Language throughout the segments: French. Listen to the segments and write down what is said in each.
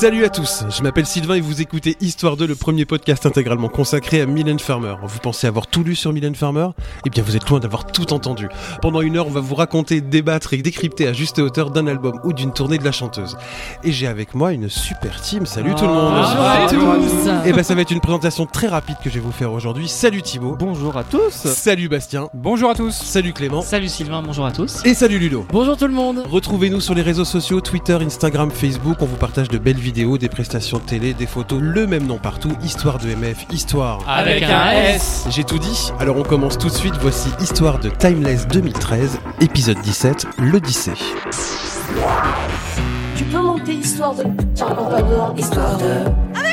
Salut à tous, je m'appelle Sylvain et vous écoutez Histoire 2, le premier podcast intégralement consacré à Mylène Farmer. Vous pensez avoir tout lu sur Mylène Farmer? Eh bien vous êtes loin d'avoir tout entendu. Pendant une heure, on va vous raconter, débattre et décrypter à juste hauteur d'un album ou d'une tournée de la chanteuse. Et j'ai avec moi une super team. Salut tout le monde Bonjour à tous. Et ben ça va être une présentation très rapide que je vais vous faire aujourd'hui. Salut Thibaut Bonjour à tous. Salut Bastien Bonjour à tous. Salut Clément Salut Sylvain, bonjour à tous. Et salut Ludo Bonjour tout le monde. Retrouvez-nous sur les réseaux sociaux, Twitter, Instagram, Facebook. On vous partage de belles vidéos, des prestations de télé, des photos, le même nom partout. Histoire de MF, Histoire. Avec un S. J'ai tout dit. Alors on commence tout de suite. Voici Histoire de Timeless 2013, épisode 17, l'Odyssée. Tu peux monter histoire de. Tiens, encore pas dehors, histoire de.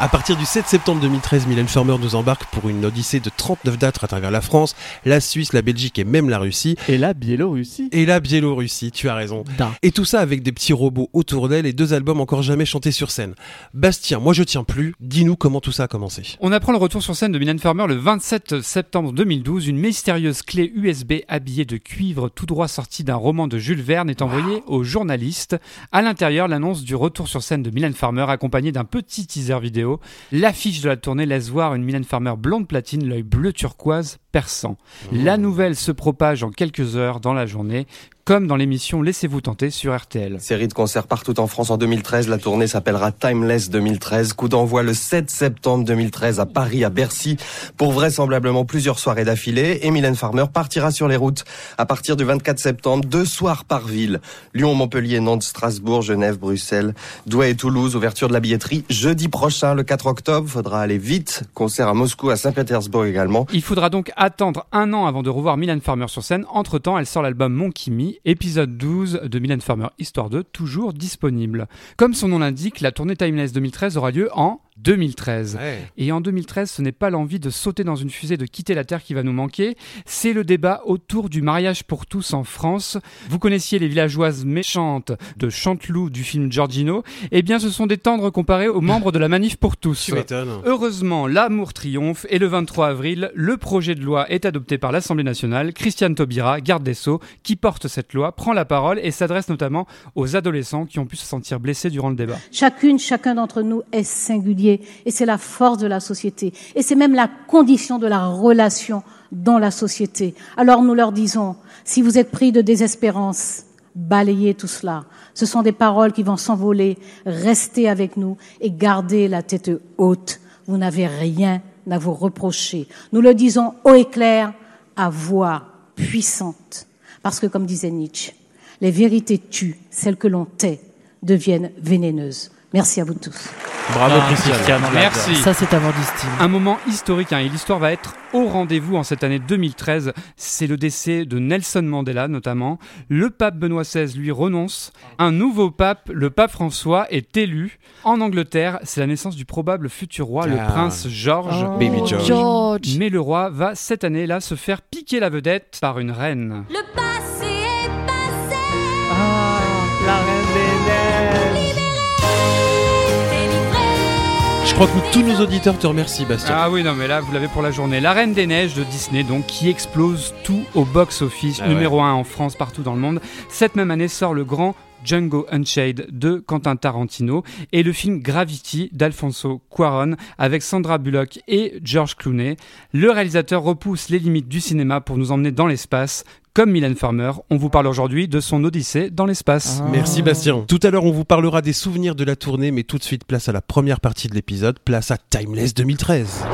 À partir du 7 septembre 2013, Mylène Farmer nous embarque pour une odyssée de 39 dates à travers la France, la Suisse, la Belgique et même la Russie. Et la Biélorussie. Et la Biélorussie, tu as raison. Da. Et tout ça avec des petits robots autour d'elle et deux albums encore jamais chantés sur scène. Bastien, moi je tiens plus, dis-nous comment tout ça a commencé. On apprend le retour sur scène de Mylène Farmer le 27 septembre 2012. Une mystérieuse clé USB habillée de cuivre tout droit sortie d'un roman de Jules Verne est envoyée aux journalistes. À l'intérieur, l'annonce du retour sur scène de Mylène Farmer accompagnée d'un petit teaser vidéo. L'affiche de la tournée laisse voir une Mylène Farmer blonde platine, l'œil bleu turquoise perçant. La nouvelle se propage en quelques heures dans la journée, comme dans l'émission Laissez-vous tenter sur RTL. Série de concerts partout en France en 2013. La tournée s'appellera Timeless 2013. Coup d'envoi le 7 septembre 2013 à Paris, à Bercy, pour vraisemblablement plusieurs soirées d'affilée. Et Mylène Farmer partira sur les routes à partir du 24 septembre, deux soirs par ville. Lyon, Montpellier, Nantes, Strasbourg, Genève, Bruxelles, Douai et Toulouse. Ouverture de la billetterie jeudi prochain, le 4 octobre. Faudra aller vite. Concert à Moscou, à Saint-Pétersbourg également. Il faudra donc attendre un an avant de revoir Mylène Farmer sur scène. Entre-temps, elle sort l'album Mon Kimi, épisode 12 de Mylène Farmer Histoire 2, toujours disponible. Comme son nom l'indique, la tournée Timeless 2013 aura lieu en 2013. Et en 2013, ce n'est pas l'envie de sauter dans une fusée, de quitter la Terre qui va nous manquer, c'est le débat autour du mariage pour tous en France. Vous connaissiez les villageoises méchantes de Chanteloup du film Giorgino Eh bien, ce sont des tendres comparés aux membres de la Manif pour tous. Heureusement, l'amour triomphe et le 23 avril, le projet de loi est adopté par l'Assemblée nationale. Christiane Taubira, garde des Sceaux, qui porte cette loi, prend la parole et s'adresse notamment aux adolescents qui ont pu se sentir blessés durant le débat. Chacune, chacun d'entre nous est singulier et c'est la force de la société et c'est même la condition de la relation dans la société. Alors nous leur disons, si vous êtes pris de désespérance, balayez tout cela. Ce sont des paroles qui vont s'envoler. Restez avec nous et gardez la tête haute. Vous n'avez rien à vous reprocher. Nous le disons haut et clair, à voix puissante. Parce que comme disait Nietzsche, les vérités tuent, celles que l'on tait deviennent vénéneuses. Merci à vous tous. Bravo Ah, Christiane. Merci. Ça, c'est avoir du style. Un moment historique hein, et l'histoire va être au rendez-vous en cette année 2013. C'est le décès de Nelson Mandela notamment. Le pape Benoît XVI lui renonce. Un nouveau pape, le pape François, est élu. En Angleterre, c'est la naissance du probable futur roi, le Ah. prince George. Oh, Baby George. George. Mais le roi va cette année-là se faire piquer la vedette par une reine. Le passé crois que tous nos auditeurs te remercient Bastien. Ah oui, non, mais là, vous l'avez pour la journée. La Reine des Neiges de Disney, donc, qui explose tout au box-office, Ah numéro 1 en France, partout dans le monde. Cette même année sort le grand Django Unchained de Quentin Tarantino et le film Gravity d'Alfonso Cuaron avec Sandra Bullock et George Clooney. Le réalisateur repousse les limites du cinéma pour nous emmener dans l'espace. Comme Mylène Farmer, on vous parle aujourd'hui de son Odyssée dans l'espace. Ah. Merci Bastien. Tout à l'heure, on vous parlera des souvenirs de la tournée, mais tout de suite, place à la première partie de l'épisode, place à Timeless 2013.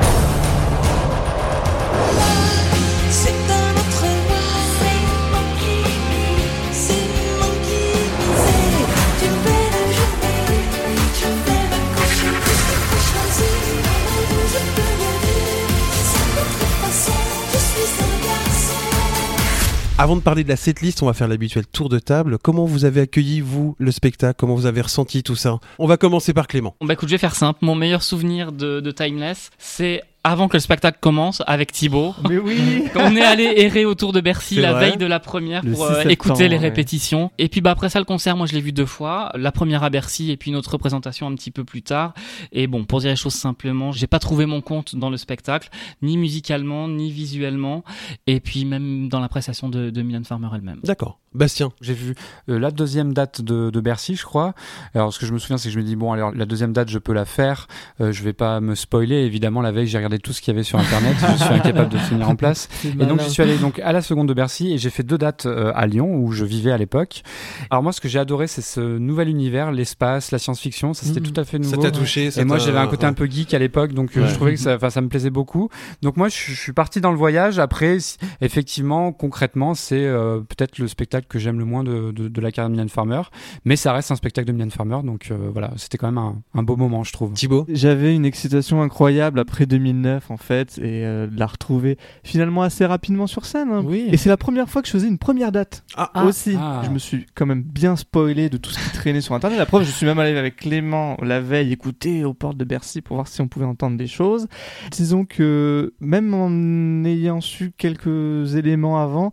Avant de parler de la setlist, on va faire l'habituel tour de table. Comment vous avez accueilli, vous, le spectacle? Comment vous avez ressenti tout ça? On va commencer par Clément. Bah écoute, je vais faire simple. Mon meilleur souvenir de, de Timeless, c'est avant que le spectacle commence avec Thibaut. Mais oui On est allé errer autour de Bercy la veille de la première Le pour 6 euh, écouter les ouais. répétitions. Et puis bah après ça le concert, moi je l'ai vu deux fois. La première à Bercy et puis une autre représentation un petit peu plus tard. Et bon, pour dire les choses simplement, j'ai pas trouvé mon compte dans le spectacle, ni musicalement, ni visuellement, et puis même dans la prestation de, de Mylène Farmer elle-même. D'accord. Bastien. J'ai vu euh, la deuxième date de, de Bercy, je crois. Alors, ce que je me souviens, c'est que je me dis, bon, alors, la deuxième date, je peux la faire. Euh, je vais pas me spoiler. Évidemment, la veille, j'ai regardé tout ce qu'il y avait sur Internet. je suis incapable de tenir en place. Et donc, je suis allé donc à la seconde de Bercy et j'ai fait deux dates euh, à Lyon où je vivais à l'époque. Alors, moi, ce que j'ai adoré, c'est ce nouvel univers, l'espace, la science-fiction. Ça, c'était Mhm. tout à fait Ça nouveau. t'a touché ça Et moi, j'avais un côté un peu geek à l'époque, donc euh, Ouais. je trouvais que ça, enfin, ça me plaisait beaucoup. Donc moi, je, suis- je suis parti dans le voyage. Après, effectivement, concrètement, c'est euh, peut-être le spectacle que j'aime le moins de, de, de la carrière de Mylène Farmer, mais ça reste un spectacle de Mylène Farmer, donc euh, voilà, c'était quand même un, un beau moment, je trouve. Thibaut. J'avais une excitation incroyable après 2009 en fait et euh, de la retrouver finalement assez rapidement sur scène. hein. Oui. Et c'est la première fois que je faisais une première date Ah, Ah. aussi. Ah. Je me suis quand même bien spoilé de tout ce qui traînait sur internet. La preuve, je suis même allé avec Clément la veille écouter aux portes de Bercy pour voir si on pouvait entendre des choses. Disons que même en ayant su quelques éléments avant,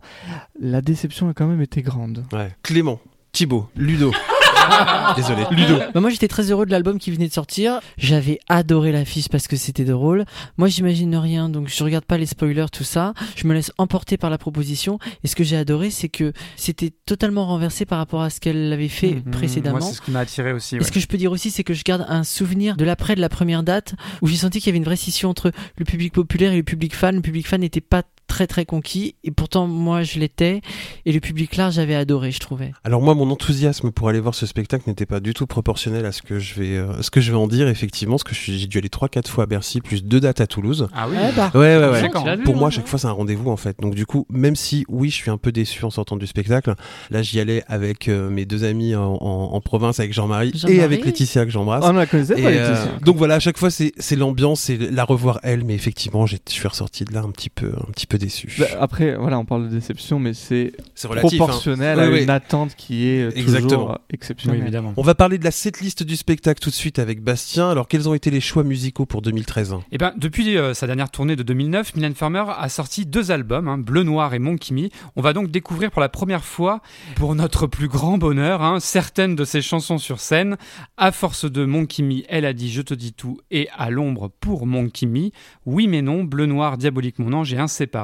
la déception a quand même été grande. Ouais. Clément. Thibaut. Ludo. Désolé. Ludo. Bah, moi j'étais très heureux de l'album qui venait de sortir. J'avais adoré l'affiche parce que c'était drôle. Moi j'imagine rien donc je regarde pas les spoilers tout ça. Je me laisse emporter par la proposition et ce que j'ai adoré c'est que c'était totalement renversé par rapport à ce qu'elle avait fait Mhm. précédemment. Moi, c'est ce qui m'a attiré aussi. Et ce que je peux dire aussi, c'est que je garde un souvenir de l'après de la première date où j'ai senti qu'il y avait une vraie scission entre le public populaire et le public fan. Le public fan n'était pas très très conquis et pourtant moi je l'étais et le public large j'avais adoré je trouvais. Alors moi, mon enthousiasme pour aller voir ce spectacle n'était pas du tout proportionnel à ce que je vais, euh, ce que je vais en dire effectivement, parce que j'ai dû aller 3-4 fois à Bercy, plus deux dates à Toulouse. Ah oui. bah. Ouais, ouais, ouais. Vu, Pour moi, à hein, chaque fois, c'est un rendez-vous en fait. Donc du coup, même si oui, je suis un peu déçu en sortant du spectacle, là, j'y allais avec euh, mes deux amis en, en- en province, avec Jean-Marie et avec Laetitia que j'embrasse. On la connaissait Et, pas, euh, Laetitia. donc voilà, à chaque fois c'est c'est l'ambiance, c'est la revoir elle, mais effectivement, je suis ressorti de là un petit peu, un petit peu déçu. Bah, après, voilà, on parle de déception, mais c'est hein. proportionnel à une attente qui est euh, Exactement. toujours euh, Oui, exceptionnelle. évidemment. On va parler de la setlist du spectacle tout de suite avec Bastien. Alors, quels ont été les choix musicaux pour 2013 Eh ben, depuis euh, sa dernière tournée de 2009, Mylène Farmer a sorti deux albums, hein, Bleu Noir et Mon Kimi. On va donc découvrir pour la première fois, pour notre plus grand bonheur, hein, certaines de ses chansons sur scène. À force de Mon Kimi, elle a dit Je te dis tout et à l'ombre pour Mon Kimi. Oui mais non, Bleu Noir, Diabolique Mon Ange et Inséparable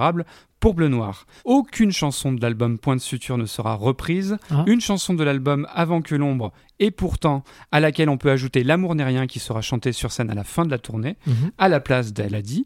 pour Bleu Noir. Aucune chanson de l'album Point de Suture ne sera reprise. Ah. Une chanson de l'album Avant que l'ombre et pourtant à laquelle on peut ajouter L'amour n'est rien qui sera chanté sur scène à la fin de la tournée à la place d'Elle a dit.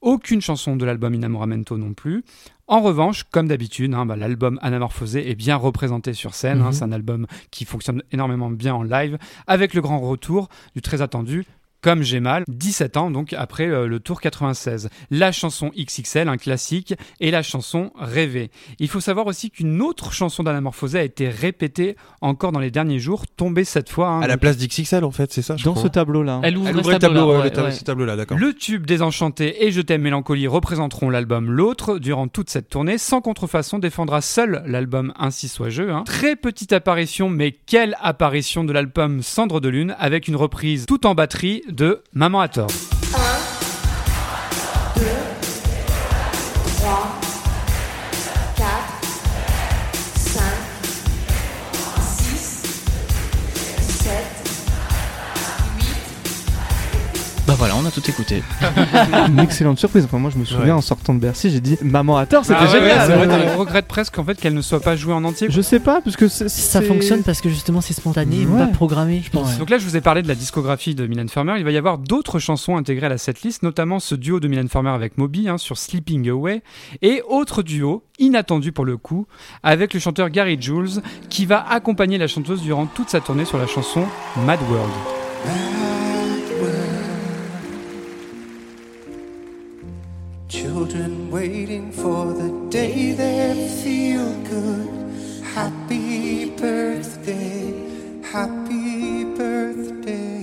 Aucune chanson de l'album Inamoramento non plus. En revanche, comme d'habitude, hein, bah, l'album Anamorphosé est bien représenté sur scène. hein. Mhm. c'est un album qui fonctionne énormément bien en live, avec le grand retour du très attendu. Comme j'ai mal, 17 ans donc après euh, le tour 96. La chanson XXL, un classique, et la chanson Rêver. Il faut savoir aussi qu'une autre chanson d'Anamorphosé a été répétée encore dans les derniers jours, tombée cette fois. hein, À la donc, place d'XXL, en fait, c'est ça je Dans crois. ce tableau-là. Elle ouvre Elle ce tableau-là, tableau, ouais, ouais, le ta- ouais. ce tableau-là, d'accord. Le tube Désenchanté et Je t'aime Mélancolie représenteront l'album L'autre durant toute cette tournée? Sans contrefaçon défendra seul l'album Ainsi soit je. hein. Très petite apparition, mais quelle apparition de l'album Cendre de Lune avec une reprise tout en batterie de Maman à tort. Bah voilà, on a tout écouté. une excellente surprise. Enfin, moi, je me souviens Ouais. en sortant de Bercy, j'ai dit Maman à tort, c'était Ah ouais, génial. ouais, Ouais. on regrette presque en fait qu'elle ne soit pas jouée en entier. Je sais pas, parce que Ça fonctionne parce que justement c'est spontané, Ouais. pas programmé je pense. Donc là, je vous ai parlé de la discographie de Mylène Farmer. Il va y avoir d'autres chansons intégrées à la setlist, notamment ce duo de Mylène Farmer avec Moby hein, sur Sleeping Away, et autre duo, inattendu pour le coup, avec le chanteur Gary Jules, qui va accompagner la chanteuse durant toute sa tournée sur la chanson Mad World. Children waiting for the day they feel good. Happy birthday, happy birthday.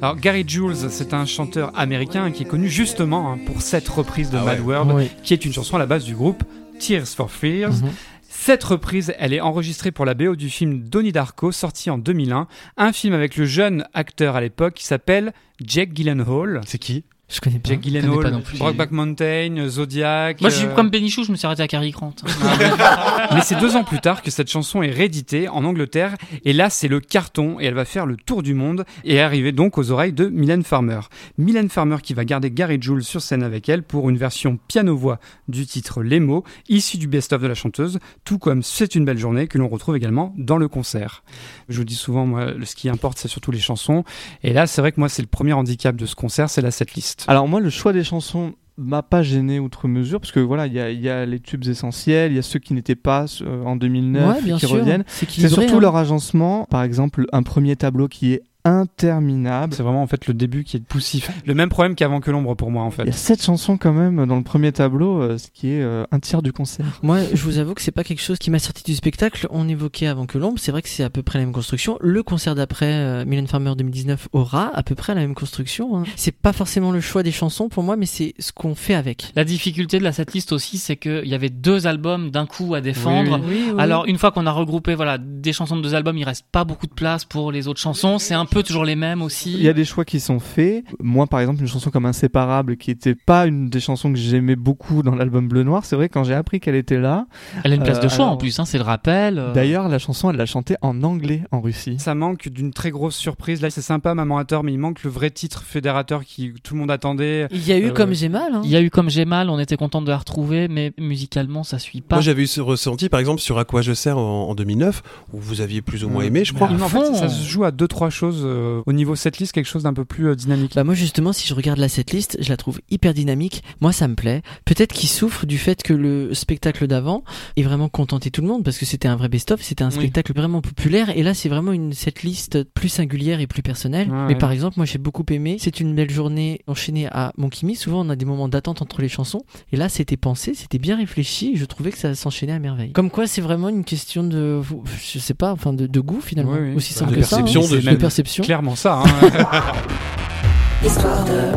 Alors Gary Jules, c'est un chanteur américain qui est connu justement hein, pour cette reprise de Ah Mad ouais. World, Oui. qui est une chanson à la base du groupe Tears for Fears. Mhm. Cette reprise, elle est enregistrée pour la BO du film Donnie Darko, sorti en 2001, un film avec le jeune acteur à l'époque qui s'appelle Jake Gyllenhaal. C'est qui? Je connais pas. Jack Gyllenhaal. Brokeback Mountain, Zodiac. Moi, je suis euh, comme Benichou, je me suis arrêté à Cary Grant. Mais c'est deux ans plus tard que cette chanson est rééditée en Angleterre, et là c'est le carton, et elle va faire le tour du monde, et arriver donc aux oreilles de Mylène Farmer. Mylène Farmer qui va garder Gary Jules sur scène avec elle pour une version piano-voix du titre Les mots, issu du best-of de la chanteuse, tout comme C'est une belle journée que l'on retrouve également dans le concert. Je vous dis souvent, moi, ce qui importe c'est surtout les chansons, et là c'est vrai que moi c'est le premier handicap de ce concert, c'est la setlist. Alors moi, le choix des chansons m'a pas gêné outre mesure parce que voilà, il y a, il y a les tubes essentiels, il y a ceux qui n'étaient pas euh, en 2009 Ouais, bien qui sûr. reviennent. C'est surtout hein. leur agencement. Par exemple, un premier tableau qui est interminable. C'est vraiment en fait le début qui est poussif. Le même problème qu'avant que l'ombre pour moi en fait. Il y a sept chansons quand même dans le premier tableau, euh, ce qui est euh, un tiers du concert. Moi, je vous avoue que c'est pas quelque chose qui m'a sorti du spectacle. On évoquait avant que l'ombre, c'est vrai que c'est à peu près la même construction. Le concert d'après euh, Mylène Farmer 2019 aura à peu près la même construction. hein. C'est pas forcément le choix des chansons pour moi, mais c'est ce qu'on fait avec. La difficulté de la setlist aussi, c'est qu'il y avait deux albums d'un coup à défendre. Oui, Oui, oui. Alors une fois qu'on a regroupé voilà des chansons de deux albums, il reste pas beaucoup de place pour les autres chansons. C'est un peu toujours les mêmes aussi. Il y a des choix qui sont faits. Moi, par exemple, une chanson comme Inséparable, qui était pas une des chansons que j'aimais beaucoup dans l'album Bleu Noir, c'est vrai quand j'ai appris qu'elle était là. Elle a une place de Euh, choix alors- en plus, hein, c'est le rappel. euh. D'ailleurs, la chanson, elle l'a chantée en anglais en Russie. Ça manque d'une très grosse surprise. Là, c'est sympa, Maman a tort, mais il manque le vrai titre fédérateur qui tout le monde attendait. Il y a eu Euh, comme j'ai mal. hein. il y a eu comme j'ai mal, on était content de la retrouver, mais musicalement ça suit pas. Moi, j'avais eu ce ressenti, par exemple, sur À quoi je sers en, en 2009, où vous aviez plus ou moins aimé, je crois. Mais en fait, ça se joue à deux trois choses euh, au niveau setlist, quelque chose d'un peu plus euh, dynamique. Bah moi justement si je regarde la setlist, je la trouve hyper dynamique. Moi ça me plaît. Peut-être qu'il souffre du fait que le spectacle d'avant ait vraiment contenté tout le monde parce que c'était un vrai best-of, c'était un Oui. spectacle vraiment populaire et là c'est vraiment une setlist plus singulière et plus personnelle. Mais ouais. par exemple moi j'ai beaucoup aimé. C'est une belle journée enchaînée à Mon Kimi. Souvent on a des moments d'attente entre les chansons et là c'était pensé, c'était bien réfléchi. Et je trouvais que ça s'enchaînait à merveille. Comme quoi c'est vraiment une question de, je sais pas, enfin de, de goût finalement. Oui, oui. Aussi Bah, simple de que ça. hein. perception, de- de même Clairement ça. hein. Histoire de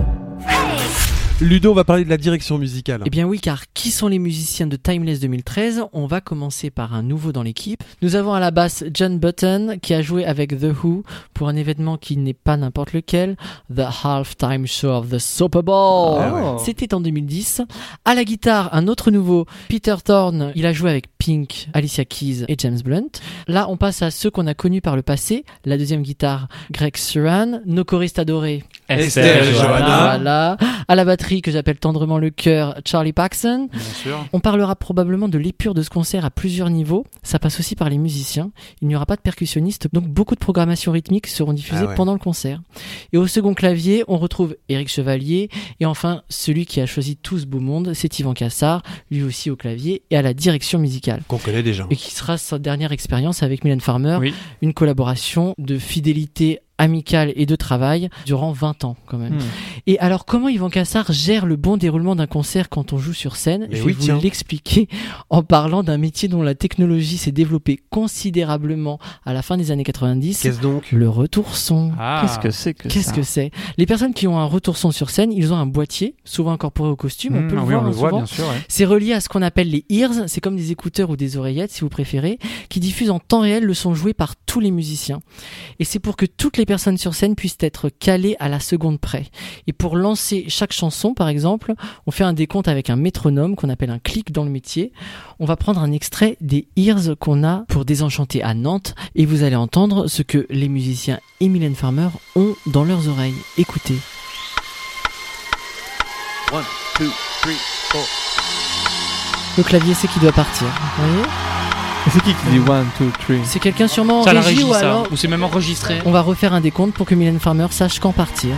Ludo, on va parler de la direction musicale. Eh bien oui, car qui sont les musiciens de Timeless 2013 On va commencer par un nouveau dans l'équipe. Nous avons à la basse John Button qui a joué avec The Who pour un événement qui n'est pas n'importe lequel, The Halftime Show of the Super Bowl. Ah ouais. C'était en 2010. À la guitare, un autre nouveau, Peter Thorne. Il a joué avec Pink, Alicia Keys et James Blunt. Là, on passe à ceux qu'on a connus par le passé. La deuxième guitare, Greg Suran. Nos choristes adorés, Estelle, Johanna. voilà. À la batterie que j'appelle tendrement le cœur, Charlie Paxson. Bien sûr. On parlera probablement de l'épure de ce concert à plusieurs niveaux. Ça passe aussi par les musiciens. Il n'y aura pas de percussionniste, donc beaucoup de programmations rythmiques seront diffusées Ah ouais. pendant le concert. Et au second clavier, on retrouve Éric Chevalier. Et enfin, celui qui a choisi tout ce beau monde, c'est Yvan Cassard, lui aussi au clavier et à la direction musicale. Qu'on connaît déjà. Et qui sera sa dernière expérience avec Mylène Farmer. Oui. Une collaboration de fidélité amicale et de travail durant 20 ans quand même. Hmm. Et alors, comment Yvan Cassard gère le bon déroulement d'un concert quand on joue sur scène? Mais Je vais vous l'expliquer en parlant d'un métier dont la technologie s'est développée considérablement à la fin des années 90. Qu'est-ce donc? Le retour son. Ah. Qu'est-ce que c'est que Qu'est-ce ça? que c'est? Les personnes qui ont un retour son sur scène, ils ont un boîtier, souvent incorporé au costume, on Mmh, peut le oui, voir on le hein, voit bien sûr. ouais. C'est relié à ce qu'on appelle les ears, c'est comme des écouteurs ou des oreillettes si vous préférez, qui diffusent en temps réel le son joué par tous les musiciens. Et c'est pour que toutes les personnes sur scène puissent être calées à la seconde près. Et pour lancer chaque chanson, par exemple, on fait un décompte avec un métronome qu'on appelle un clic dans le métier. On va prendre un extrait des ears qu'on a pour Désenchanter à Nantes et vous allez entendre ce que les musiciens et Mylène Farmer ont dans leurs oreilles. Écoutez. Le clavier, c'est qui doit partir. Vous voyez? C'est qui qui dit 1, 2, 3 C'est quelqu'un sûrement en Ça la régie régie, ou ça. alors Ou c'est même enregistré. on va refaire un décompte pour que Mylène Farmer sache quand partir.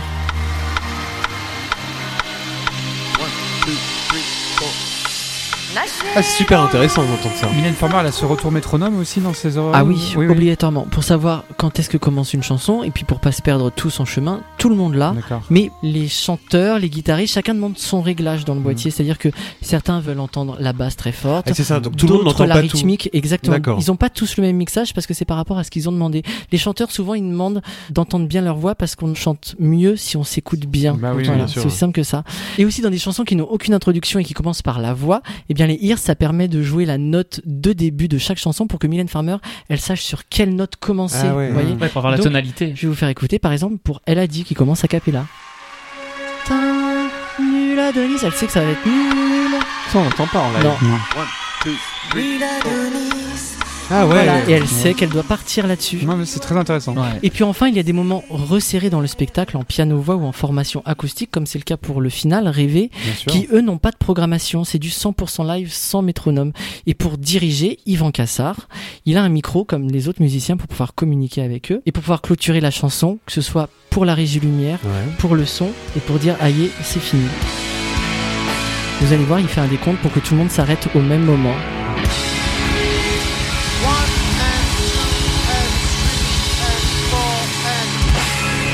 Ah, c'est super intéressant d'entendre ça. Mylène Farmer, elle a ce retour métronome aussi dans ses oreilles. Ah oui, obligatoirement. Pour savoir quand est-ce que commence une chanson et puis pour pas se perdre tout son chemin, tout le monde là. D'accord. Mais les chanteurs, les guitaristes, chacun demande son réglage dans le boîtier. C'est-à-dire que certains veulent entendre la basse très forte. Ah, c'est ça, donc tout le monde n'entend la pas tout. rythmique, exactement. D'accord. Ils ont pas tous le même mixage parce que c'est par rapport à ce qu'ils ont demandé. Les chanteurs, souvent, ils demandent d'entendre bien leur voix parce qu'on chante mieux si on s'écoute bien. Bah oui, Voilà, bien sûr, c'est aussi simple que ça. Et aussi dans des chansons qui n'ont aucune introduction et qui commencent par la voix, eh bien les ears, ça permet de jouer la note de début de chaque chanson pour que Mylène Farmer, elle sache sur quelle note commencer. Ah ouais. vous voyez Ouais, pour avoir la Donc, tonalité. Je vais vous faire écouter par exemple pour Elle a dit qui commence à Mila Denise, elle sait que ça va être nul. Ça, on n'entend pas en live. Non. Ah ouais. Voilà, et elle sait qu'elle doit partir là-dessus. Mais c'est très intéressant. Et puis enfin, il y a des moments resserrés dans le spectacle en piano-voix ou en formation acoustique, comme c'est le cas pour le final, Rêver, Bien sûr. qui eux n'ont pas de programmation, c'est du 100% live sans métronome. Et pour diriger, Yvan Cassard, il a un micro comme les autres musiciens pour pouvoir communiquer avec eux et pour pouvoir clôturer la chanson, que ce soit pour la régie lumière, Ouais. pour le son et pour dire aïe, c'est fini. Vous allez voir, il fait un décompte pour que tout le monde s'arrête au même moment.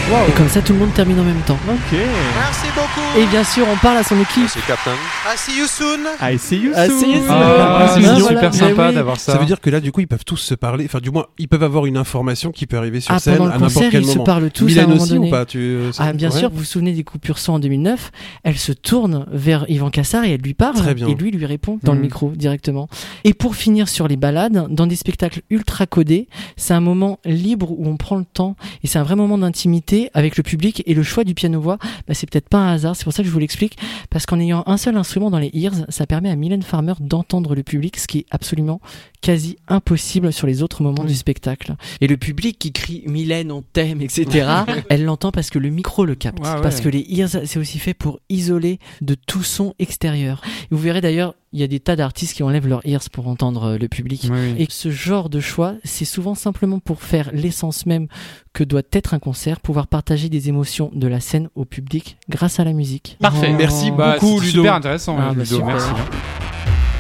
Et comme ça, tout le monde termine en même temps. Ok. Merci beaucoup. Et bien sûr, on parle à son équipe. C'est Captain. I see you soon. I see you soon. see you soon. Ah, c'est Ah, super voilà, sympa oui. d'avoir ça. Ça veut dire que là, du coup, ils peuvent tous se parler. Enfin, du moins, ils peuvent avoir une information qui peut arriver sur Ah, scène à n'importe concert, quel ils se moment. parlent tous à un Mylène moment aussi donné. ou pas tu, euh, Ah, bien ouais. sûr, vous vous souvenez des coupures son en 2009 Elle se tourne vers Yvan Cassard et elle lui parle. Très bien. Et lui lui répond dans le Mhm. micro directement. Et pour finir sur les balades, dans des spectacles ultra codés, c'est un moment libre où on prend le temps et c'est un vrai moment d'intimité avec le public. Et le choix du piano-voix, bah, c'est peut-être pas un hasard. C'est pour ça que je vous l'explique. Parce qu'en ayant un seul instrument dans les ears, ça permet à Mylène Farmer d'entendre le public, ce qui est absolument quasi impossible sur les autres moments du spectacle. Et le public qui crie Mylène, on t'aime, etc., elle l'entend parce que le micro le capte. Ouais, ouais. Parce que les ears, c'est aussi fait pour isoler de tout son extérieur. Et vous verrez d'ailleurs, il y a des tas d'artistes qui enlèvent leurs ears pour entendre euh, le public. Oui. Et ce genre de choix, c'est souvent simplement pour faire l'essence même que doit être un concert, pouvoir partager des émotions de la scène au public grâce à la musique. Parfait. Merci Bah, beaucoup, c'est Ludo. super intéressant, Ah, bah, Ludo. super.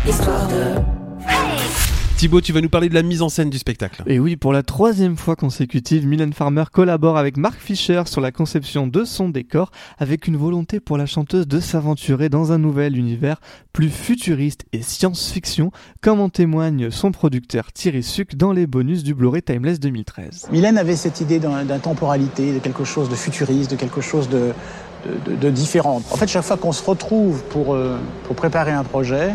Merci. Thibaut, tu vas nous parler de la mise en scène du spectacle. Et oui, pour la troisième fois consécutive, Mylène Farmer collabore avec Mark Fisher sur la conception de son décor, avec une volonté pour la chanteuse de s'aventurer dans un nouvel univers plus futuriste et science-fiction, comme en témoigne son producteur Thierry Suc dans les bonus du Blu-ray Timeless 2013. Mylène avait cette idée d'un- d'intemporalité, de quelque chose de futuriste, de quelque chose de, de, de- de différent. En fait, chaque fois qu'on se retrouve pour, euh, pour préparer un projet,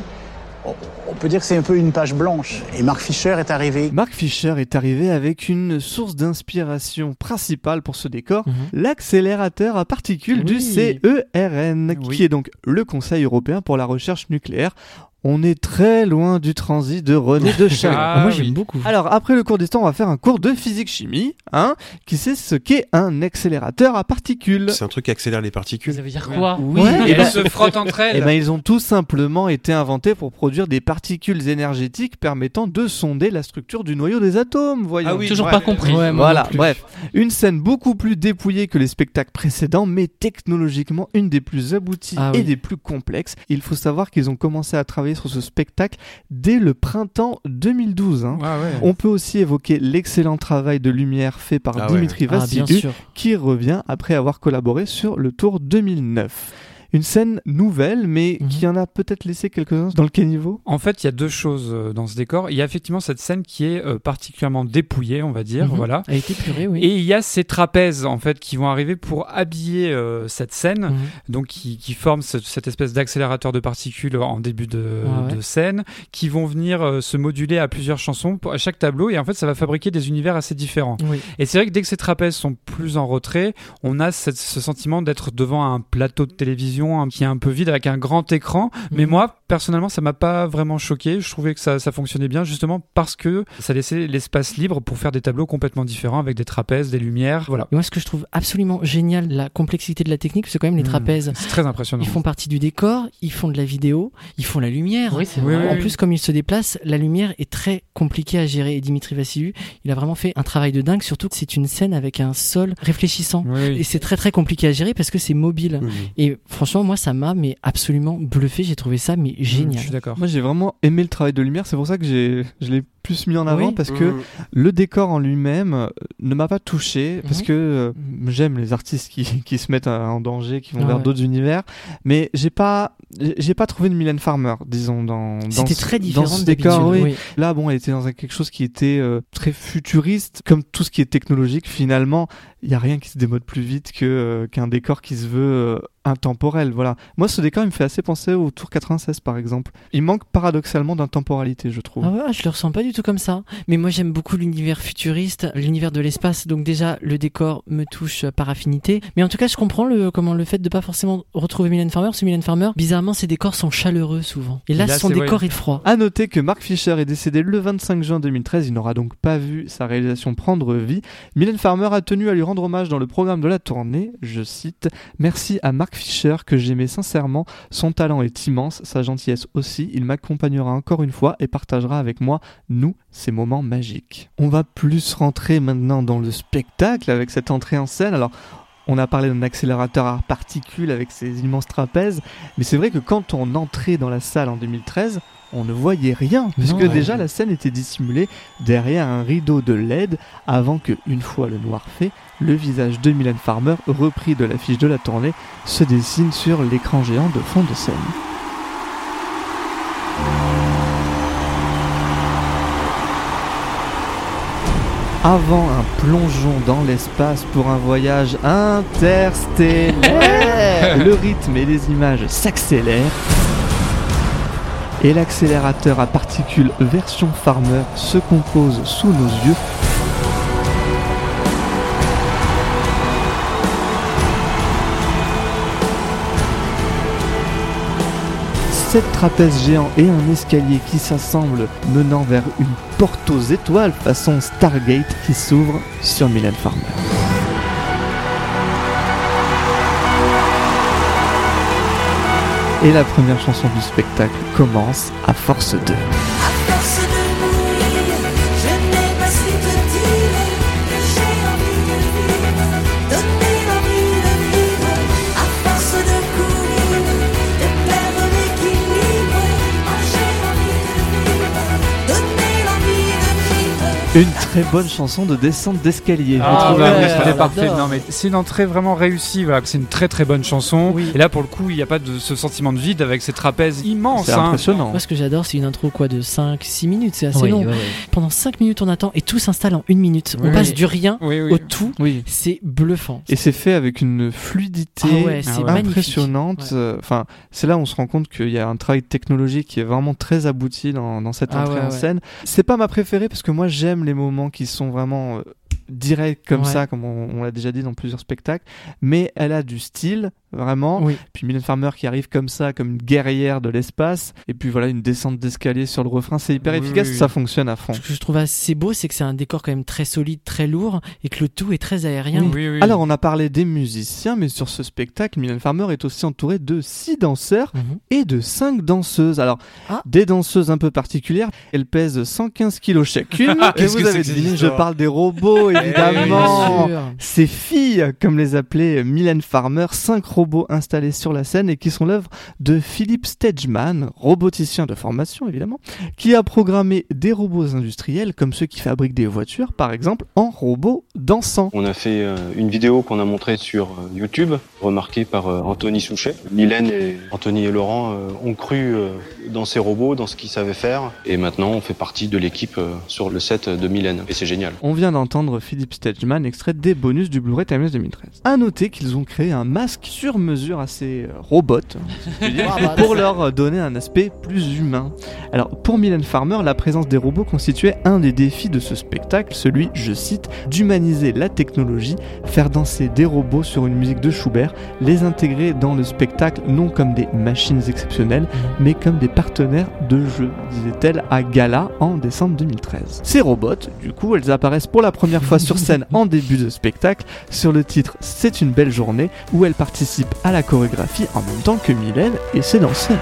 on, peut dire que c'est un peu une page blanche. Et Mark Fisher est arrivé. Mark Fisher est arrivé avec une source d'inspiration principale pour ce décor, Mhm. l'accélérateur à particules du. CERN, Oui. qui est donc le Conseil européen pour la recherche nucléaire. On est très loin du transit de René de Chavannes. Ah, Moi, oui. j'aime beaucoup. Alors, après le cours d'histoire, on va faire un cours de physique-chimie, hein, qui sait ce qu'est un accélérateur à particules. C'est un truc qui accélère les particules. Ça veut dire quoi Oui, Ouais. et Et ben- elles se frottent entre elles. eh ben, ils ont tout simplement été inventés pour produire des particules énergétiques permettant de sonder la structure du noyau des atomes, voyons. Ah oui, Toujours ouais. pas compris. Ouais, Voilà, bref, une scène beaucoup plus dépouillée que les spectacles précédents, mais technologiquement une des plus abouties Ah et oui. des plus complexes. Il faut savoir qu'ils ont commencé à travailler sur ce spectacle dès le printemps 2012. hein. Ouais, ouais. On peut aussi évoquer l'excellent travail de lumière fait par Ah ouais. Dimitri Ah, Vassiliou, sûr. qui revient après avoir collaboré sur le Tour 2009. Une scène nouvelle, mais Mhm. qui en a peut-être laissé quelques-uns dans le caniveau. En fait, il y a deux choses euh, dans ce décor. Il y a effectivement cette scène qui est euh, particulièrement dépouillée, on va dire, Mhm. voilà. Elle a été purée, oui. Et il y a ces trapèzes en fait qui vont arriver pour habiller euh, cette scène, Mhm. donc qui, qui forment ce- cette espèce d'accélérateur de particules en début de, Ah ouais. de scène, qui vont venir euh, se moduler à plusieurs chansons pour, à chaque tableau, et en fait ça va fabriquer des univers assez différents. Oui. Et c'est vrai que dès que ces trapèzes sont plus en retrait, on a cette- ce sentiment d'être devant un plateau de télévision hein, qui est un peu vide avec un grand écran. Mais Mhm. moi, personnellement, ça m'a pas vraiment choqué. Je trouvais que ça, ça fonctionnait bien justement parce que ça laissait l'espace libre pour faire des tableaux complètement différents avec des trapèzes, des lumières. Voilà. Et moi, ce que je trouve absolument génial, la complexité de la technique, c'est quand même les Mhm. trapèzes. C'est très impressionnant. Ils font partie du décor, ils font de la vidéo, ils font la lumière. Oui, c'est Oui, vrai. oui, En plus, comme ils se déplacent, la lumière est très compliquée à gérer. Et Dimitri Vassiliou, il a vraiment fait un travail de dingue, surtout que c'est une scène avec un sol réfléchissant. Et c'est très très compliqué à gérer parce que c'est mobile. Et franchement, moi, ça m'a mais absolument bluffé. J'ai trouvé ça mais Je génial. suis d'accord. Moi, j'ai vraiment aimé le travail de lumière. C'est pour ça que j'ai, je l'ai plus mis en avant Oui. parce que Mhm. le décor en lui-même euh, ne m'a pas touché parce que euh, j'aime les artistes qui, qui se mettent euh, en danger, qui vont Ah vers ouais. d'autres univers, mais j'ai pas j'ai pas trouvé de Mylène Farmer, disons dans dans C'était ce- très dans différent ce décor. Oui. oui. Là, bon, elle était dans un- quelque chose qui était euh, très futuriste, comme tout ce qui est technologique. Finalement, il y a rien qui se démode plus vite que euh, qu'un décor qui se veut euh, intemporel. Voilà. Moi, ce décor, il me fait assez penser au Tour 96, par exemple. Il manque paradoxalement d'intemporalité, je trouve. Ah ouais, je le ressens pas du tout. Tout comme ça. Mais moi, j'aime beaucoup l'univers futuriste, l'univers de l'espace. Donc déjà, le décor me touche par affinité. Mais en tout cas, je comprends le, comment le fait de pas forcément retrouver Mylène Farmer. Que Mylène Farmer, bizarrement, ses décors sont chaleureux souvent. Et là, son décor est froid. À noter que Mark Fisher est décédé le 25 juin 2013, il n'aura donc pas vu sa réalisation prendre vie. Mylène Farmer a tenu à lui rendre hommage dans le programme de la tournée, je cite Merci à Mark Fisher que j'aimais sincèrement, son talent est immense, sa gentillesse aussi, il m'accompagnera encore une fois et partagera avec moi, nous, ces moments magiques. On va plus rentrer maintenant dans le spectacle avec cette entrée en scène. Alors, on a parlé d'un accélérateur à particules avec ses immenses trapèzes, mais c'est vrai que quand on entrait dans la salle en 2013, on ne voyait rien, puisque ouais. déjà la scène était dissimulée derrière un rideau de LED, avant que, une fois le noir fait, le visage de Mylène Farmer, repris de l'affiche de la tournée, se dessine sur l'écran géant de fond de scène. Avant un plongeon dans l'espace pour un voyage interstellaire, le rythme et les images s'accélèrent et l'accélérateur à particules version Farmer se compose sous nos yeux. sept trapèzes géants et un escalier qui s'assemblent menant vers une porte aux étoiles façon Stargate qui s'ouvre sur Milan Farmer. Et la première chanson du spectacle commence à force 2. Une très bonne chanson de descente d'escalier. Ah ouais, ouais, parfait. adore. Non mais c'est une entrée vraiment réussie. Voilà, c'est une très très bonne chanson. Oui. Et là pour le coup, il n'y a pas de ce sentiment de vide avec ces trapèzes immenses. C'est hein. impressionnant. Moi, ce que j'adore, c'est une intro quoi de 5-6 minutes. C'est assez Oui, long. ouais, ouais. Pendant 5 minutes, on attend et tout s'installe en une minute. Oui. On passe du rien Oui, oui. au tout. Oui. C'est bluffant. Et c'est fait avec une fluidité Ah ouais, c'est Ah ouais. magnifique. impressionnante. Ouais. Enfin, c'est là où on se rend compte qu'il y a un travail technologique qui est vraiment très abouti dans, dans cette Ah entrée ouais, en ouais. scène. C'est pas ma préférée parce que moi j'aime les moments qui sont vraiment directs comme Ouais. ça, comme on, on l'a déjà dit dans plusieurs spectacles. Mais elle a du style, vraiment. Oui. Puis Mylène Farmer qui arrive comme ça, comme une guerrière de l'espace. Et puis voilà, une descente d'escalier sur le refrain. C'est hyper Oui, efficace, oui, ça fonctionne à fond. Ce que je trouve assez beau, c'est que c'est un décor quand même très solide, très lourd, et que le tout est très aérien. Oui, oui. Alors, on a parlé des musiciens, mais sur ce spectacle, Mylène Farmer est aussi entourée de six danseurs Mhm. et de cinq danseuses. Alors, Ah. des danseuses un peu particulières. Elles pèsent 115 kilos chacune. et Qu'est-ce vous que avez c'est que cette deviné, je parle des robots, évidemment. Ces filles, comme les appelait Mylène Farmer, cinq robots installés sur la scène et qui sont l'œuvre de Philippe Stageman, roboticien de formation évidemment, qui a programmé des robots industriels comme ceux qui fabriquent des voitures, par exemple, en robots dansants. On a fait euh, une vidéo qu'on a montrée sur euh, YouTube, remarquée par euh, Anthony Souchet. Mylène et Anthony et Laurent euh, ont cru euh, dans ces robots, dans ce qu'ils savaient faire. Et maintenant, on fait partie de l'équipe euh, sur le set de Mylène. Et c'est génial. On vient d'entendre Philippe Stageman, extrait des bonus du Blu-ray Timeless 2013. À noter qu'ils ont créé un masque sur mesure assez euh, robot, Ah bah, pour leur euh, donner un aspect plus humain. Alors, pour Mylène Farmer, la présence des robots constituait un des défis de ce spectacle, celui, je cite, d'humaniser la technologie, faire danser des robots sur une musique de Schubert, les intégrer dans le spectacle non comme des machines exceptionnelles, mais comme des partenaires de jeu, disait-elle à Gala en décembre 2013. Ces robots, du coup, elles apparaissent pour la première fois sur scène en début de spectacle sur le titre C'est une belle journée où elles participent à la chorégraphie en même temps que Mylène et ses danseurs.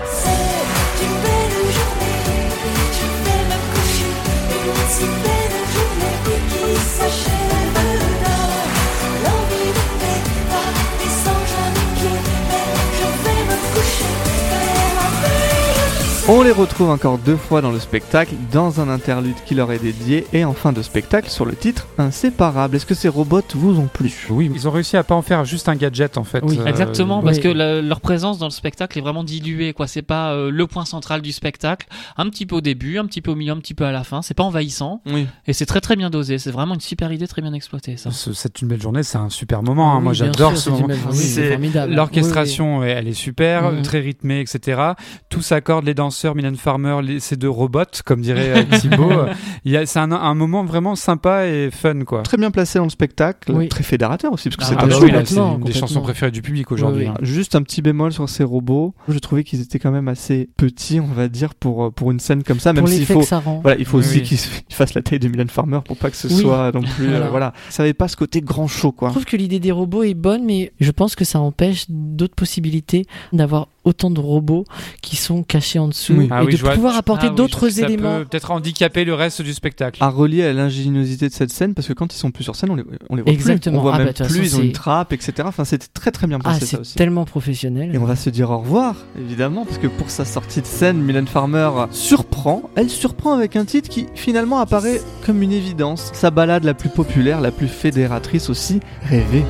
On les retrouve encore deux fois dans le spectacle, dans un interlude qui leur est dédié et en fin de spectacle sur le titre Inséparable. Est-ce que ces robots vous ont plu? Oui, ils ont réussi à pas en faire juste un gadget en fait. Oui, Euh, Exactement, oui. parce que la- leur présence dans le spectacle est vraiment diluée, quoi. C'est pas euh, le point central du spectacle. Un petit peu au début, un petit peu au milieu, un petit peu à la fin. C'est pas envahissant Oui. et c'est très très bien dosé. C'est vraiment une super idée, très bien exploitée, ça. ce- C'est une belle journée, c'est un super moment. hein. Oui, Moi j'adore ce c'est moment. c'est formidable. L'orchestration, elle est super, très rythmée, etc. Tout s'accorde, les danseurs danseurs, Mylène Farmer, les- ces deux robots, comme dirait euh, Thibaut. euh, C'est un, un moment vraiment sympa et fun, quoi. Très bien placé dans le spectacle, Oui. très fédérateur aussi, parce que Ah, c'est Ah un bah show. oui, une des chansons préférées du public aujourd'hui. Oui, oui. hein. Juste un petit bémol sur ces robots. Je trouvais qu'ils étaient quand même assez petits, on va dire, pour, euh, pour une scène comme ça, même Pour s'il l'effet faut. que ça rend. Voilà, il faut Oui, aussi oui. qu'ils se- qu'ils fassent la taille de Mylène Farmer pour pas que ce Oui. soit non plus. euh, Voilà. Ça avait pas ce côté grand show, quoi. Je trouve que l'idée des robots est bonne, mais je pense que ça empêche d'autres possibilités d'avoir autant de robots qui sont cachés en dessous Oui. Ah et oui, de vois- pouvoir apporter Ah oui, d'autres ça éléments. peut peut-être handicaper le reste du spectacle. À relier à l'ingéniosité de cette scène, parce que quand ils sont plus sur scène, on les, on les voit Exactement. plus. On voit Ah bah, même toute plus, façon, ils ont une trappe, etc. Enfin, c'était très très bien Ah, pensé ça c'est aussi. tellement professionnel. Et on va se dire au revoir, évidemment, parce que pour sa sortie de scène, Mylène Farmer surprend. Elle surprend avec un titre qui finalement apparaît comme une évidence. Sa balade la plus populaire, la plus fédératrice aussi, Rêver.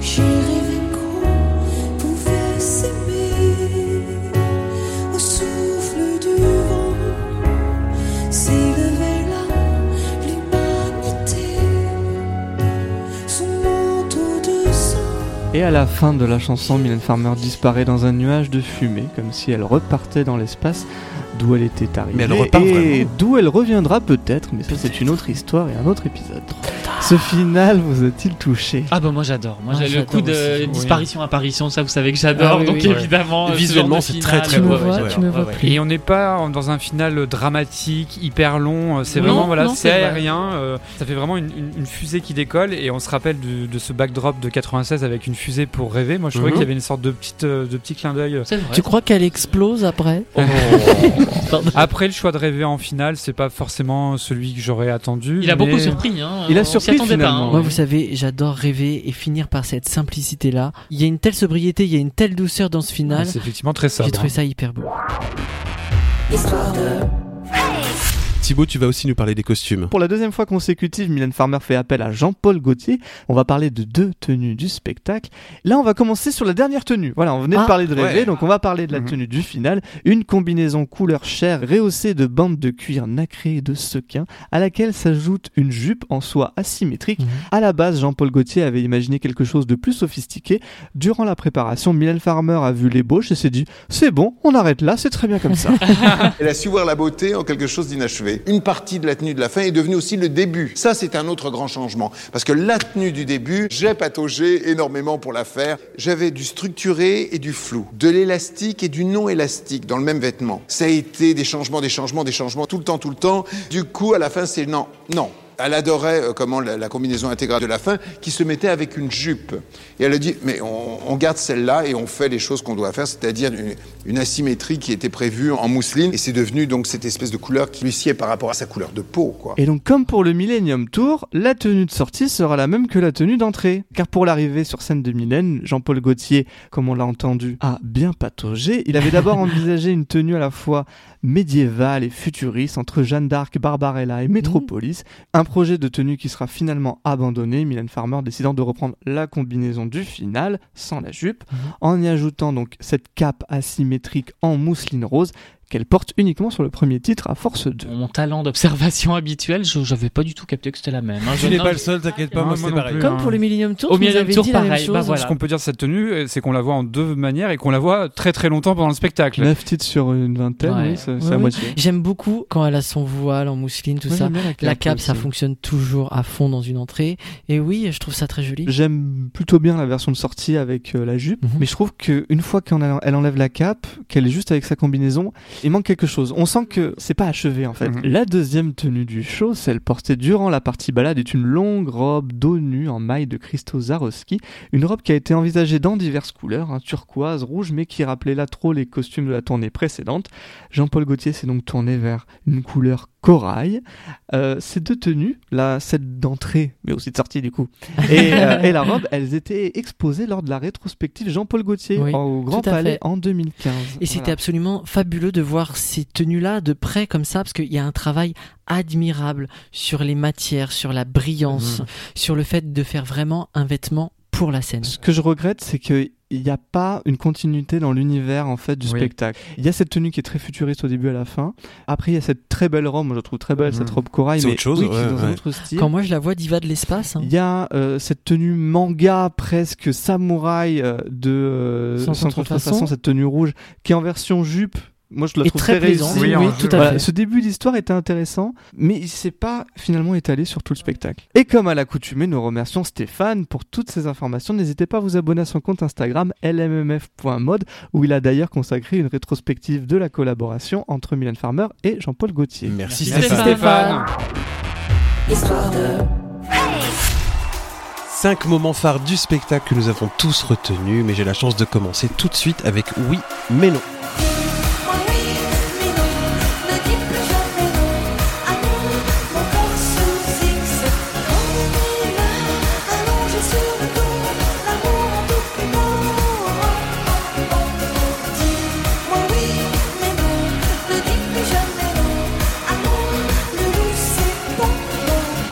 J'ai Et à la fin de la chanson, Mylène Farmer disparaît dans un nuage de fumée, comme si elle repartait dans l'espace d'où elle était arrivée. Mais elle repart et d'où elle reviendra peut-être, mais ça c'est une autre histoire et un autre épisode. Ce final vous a-t-il touché? Ah bah moi j'adore. Moi Ah, j'ai le coup de aussi. disparition apparition, ça vous savez que j'adore. Ah oui, donc oui. évidemment, ce visuellement, c'est finale, très, très Tu me ouais, beau, ouais, vois, j'adore. tu me vois Ouais, ouais. plus. Et on n'est pas dans un final dramatique, hyper long. euh, C'est vraiment voilà, c'est aérien. euh, ça fait vraiment une, une- une fusée qui décolle et on se rappelle de, de ce backdrop de 96 avec une fusée pour rêver. Moi, je trouvais Mhm. qu'il y avait une sorte de petite euh, de petit clin d'œil. Tu crois qu'elle explose après? Pardon. Après, le choix de rêver en finale, c'est pas forcément celui que j'aurais attendu. Il a mais- beaucoup surpris. Hein. Il a surpris, pas, finalement. hein. Moi, vous savez, j'adore rêver et finir par cette simplicité-là. Il y a une telle sobriété, il y a une telle douceur dans ce final. C'est effectivement très sobre. J'ai trouvé ça hyper beau. Histoire de Thibaut, tu vas aussi nous parler des costumes. Pour la deuxième fois consécutive, Mylène Farmer fait appel à Jean-Paul Gaultier. On va parler de deux tenues du spectacle. Là, on va commencer sur la dernière tenue. Voilà, on venait Ah, de parler de rêver, ouais. donc on va parler de la Mhm. tenue du final. Une combinaison couleur chair rehaussée de bandes de cuir nacré et de sequins, à laquelle s'ajoute une jupe en soie asymétrique. Mhm. À la base, Jean-Paul Gaultier avait imaginé quelque chose de plus sophistiqué. Durant la préparation, Mylène Farmer a vu l'ébauche et s'est dit c'est bon, on arrête là, c'est très bien comme ça. Elle a su voir la beauté en quelque chose d'inachevé. Une partie de la tenue de la fin est devenue aussi le début. Ça, c'est un autre grand changement. Parce que la tenue du début, j'ai pataugé énormément pour la faire. J'avais du structuré et du flou, de l'élastique et du non élastique dans le même vêtement. Ça a été des changements, des changements, des changements tout le temps, tout le temps. Du coup, à la fin, c'est non, non. Elle adorait euh, comment la, la combinaison intégrale de la fin qui se mettait avec une jupe. Et elle a dit, mais on, on garde celle-là et on fait les choses qu'on doit faire, c'est-à-dire une, une asymétrie qui était prévue en mousseline. Et c'est devenu donc cette espèce de couleur qui lui sied par rapport à sa couleur de peau, quoi. Et donc, comme pour le Millennium Tour, la tenue de sortie sera la même que la tenue d'entrée. Car pour l'arrivée sur scène de Mylène, Jean-Paul Gaultier, comme on l'a entendu, a bien pataugé. Il avait d'abord envisagé une tenue à la fois médiévale et futuriste entre Jeanne d'Arc, Barbarella et Métropolis. Un projet de tenue qui sera finalement abandonné, Mylène Farmer décidant de reprendre la combinaison du final, sans la jupe, en y ajoutant donc cette cape asymétrique en mousseline rose qu'elle porte uniquement sur le premier titre à force de. Mon talent d'observation habituel, je n'avais pas du tout capté que c'était la même. hein. Je- Tu n'es pas le seul, t'inquiète pas, moi moi c'est non pareil. plus, Comme hein. pour le Millennium Tour, Au Millennium Tour, dit la même pareil, bah chose. voilà. Ce qu'on peut dire de cette tenue, euh, c'est qu'on la voit en deux manières et qu'on la voit très très longtemps pendant le spectacle. 9 titres sur une vingtaine, Ouais. oui, c'est Ouais, à moitié. J'aime beaucoup quand elle a son voile en mousseline, tout ça. La cape, ça fonctionne toujours à fond dans une entrée. Et oui, je trouve ça très joli. J'aime plutôt bien la version de sortie avec euh, la jupe, Mhm. mais je trouve qu'une fois qu'elle elle enlève la cape, qu'elle est juste avec sa combinaison, il manque quelque chose. On sent que c'est pas achevé en fait. Mhm. La deuxième tenue du show, celle portée durant la partie balade, est une longue robe dos nu en maille de Christo Zarowski, une robe qui a été envisagée dans diverses couleurs, hein, turquoise, rouge, mais qui rappelait là trop les costumes de la tournée précédente. Jean-Paul Gaultier s'est donc tourné vers une couleur corail. Euh, ces deux tenues, la celle d'entrée, mais aussi de sortie du coup, et, euh, et la robe, elles étaient exposées lors de la rétrospective Jean-Paul Gaultier Oui, au Grand Palais fait. en 2015. Et c'était absolument fabuleux de voir ces tenues-là de près comme ça, parce qu'il y a un travail admirable sur les matières, sur la brillance, Mhm. sur le fait de faire vraiment un vêtement pour la scène. Ce que je regrette, c'est que il n'y a pas une continuité dans l'univers en fait du Oui. spectacle. Il y a cette tenue qui est très futuriste au début et à la fin. Après, il y a cette très belle robe, moi je la trouve très belle, cette robe corail, C'est mais autre chose, oui, qui est ouais, dans un ouais. autre style. Quand moi je la vois diva de l'espace, hein, Il y a euh, cette tenue manga presque samouraï euh, de euh, Sans sans contrefaçon, cette tenue rouge qui est en version jupe Moi, je la Et trouve très très, plaisant. réussie. Oui, oui, tout à Voilà, fait. Ce début d'histoire était intéressant, mais il s'est pas finalement étalé sur tout le spectacle. Et comme à l'accoutumée, nous remercions Stéphane pour toutes ces informations. N'hésitez pas à vous abonner à son compte Instagram lmmf.mode, où il a d'ailleurs consacré une rétrospective de la collaboration entre Mylène Farmer et Jean-Paul Gaultier. Merci, Merci Stéphane. Stéphane. Histoire de. 5 moments phares du spectacle que nous avons tous retenus, mais j'ai la chance de commencer tout de suite avec Oui, mais non.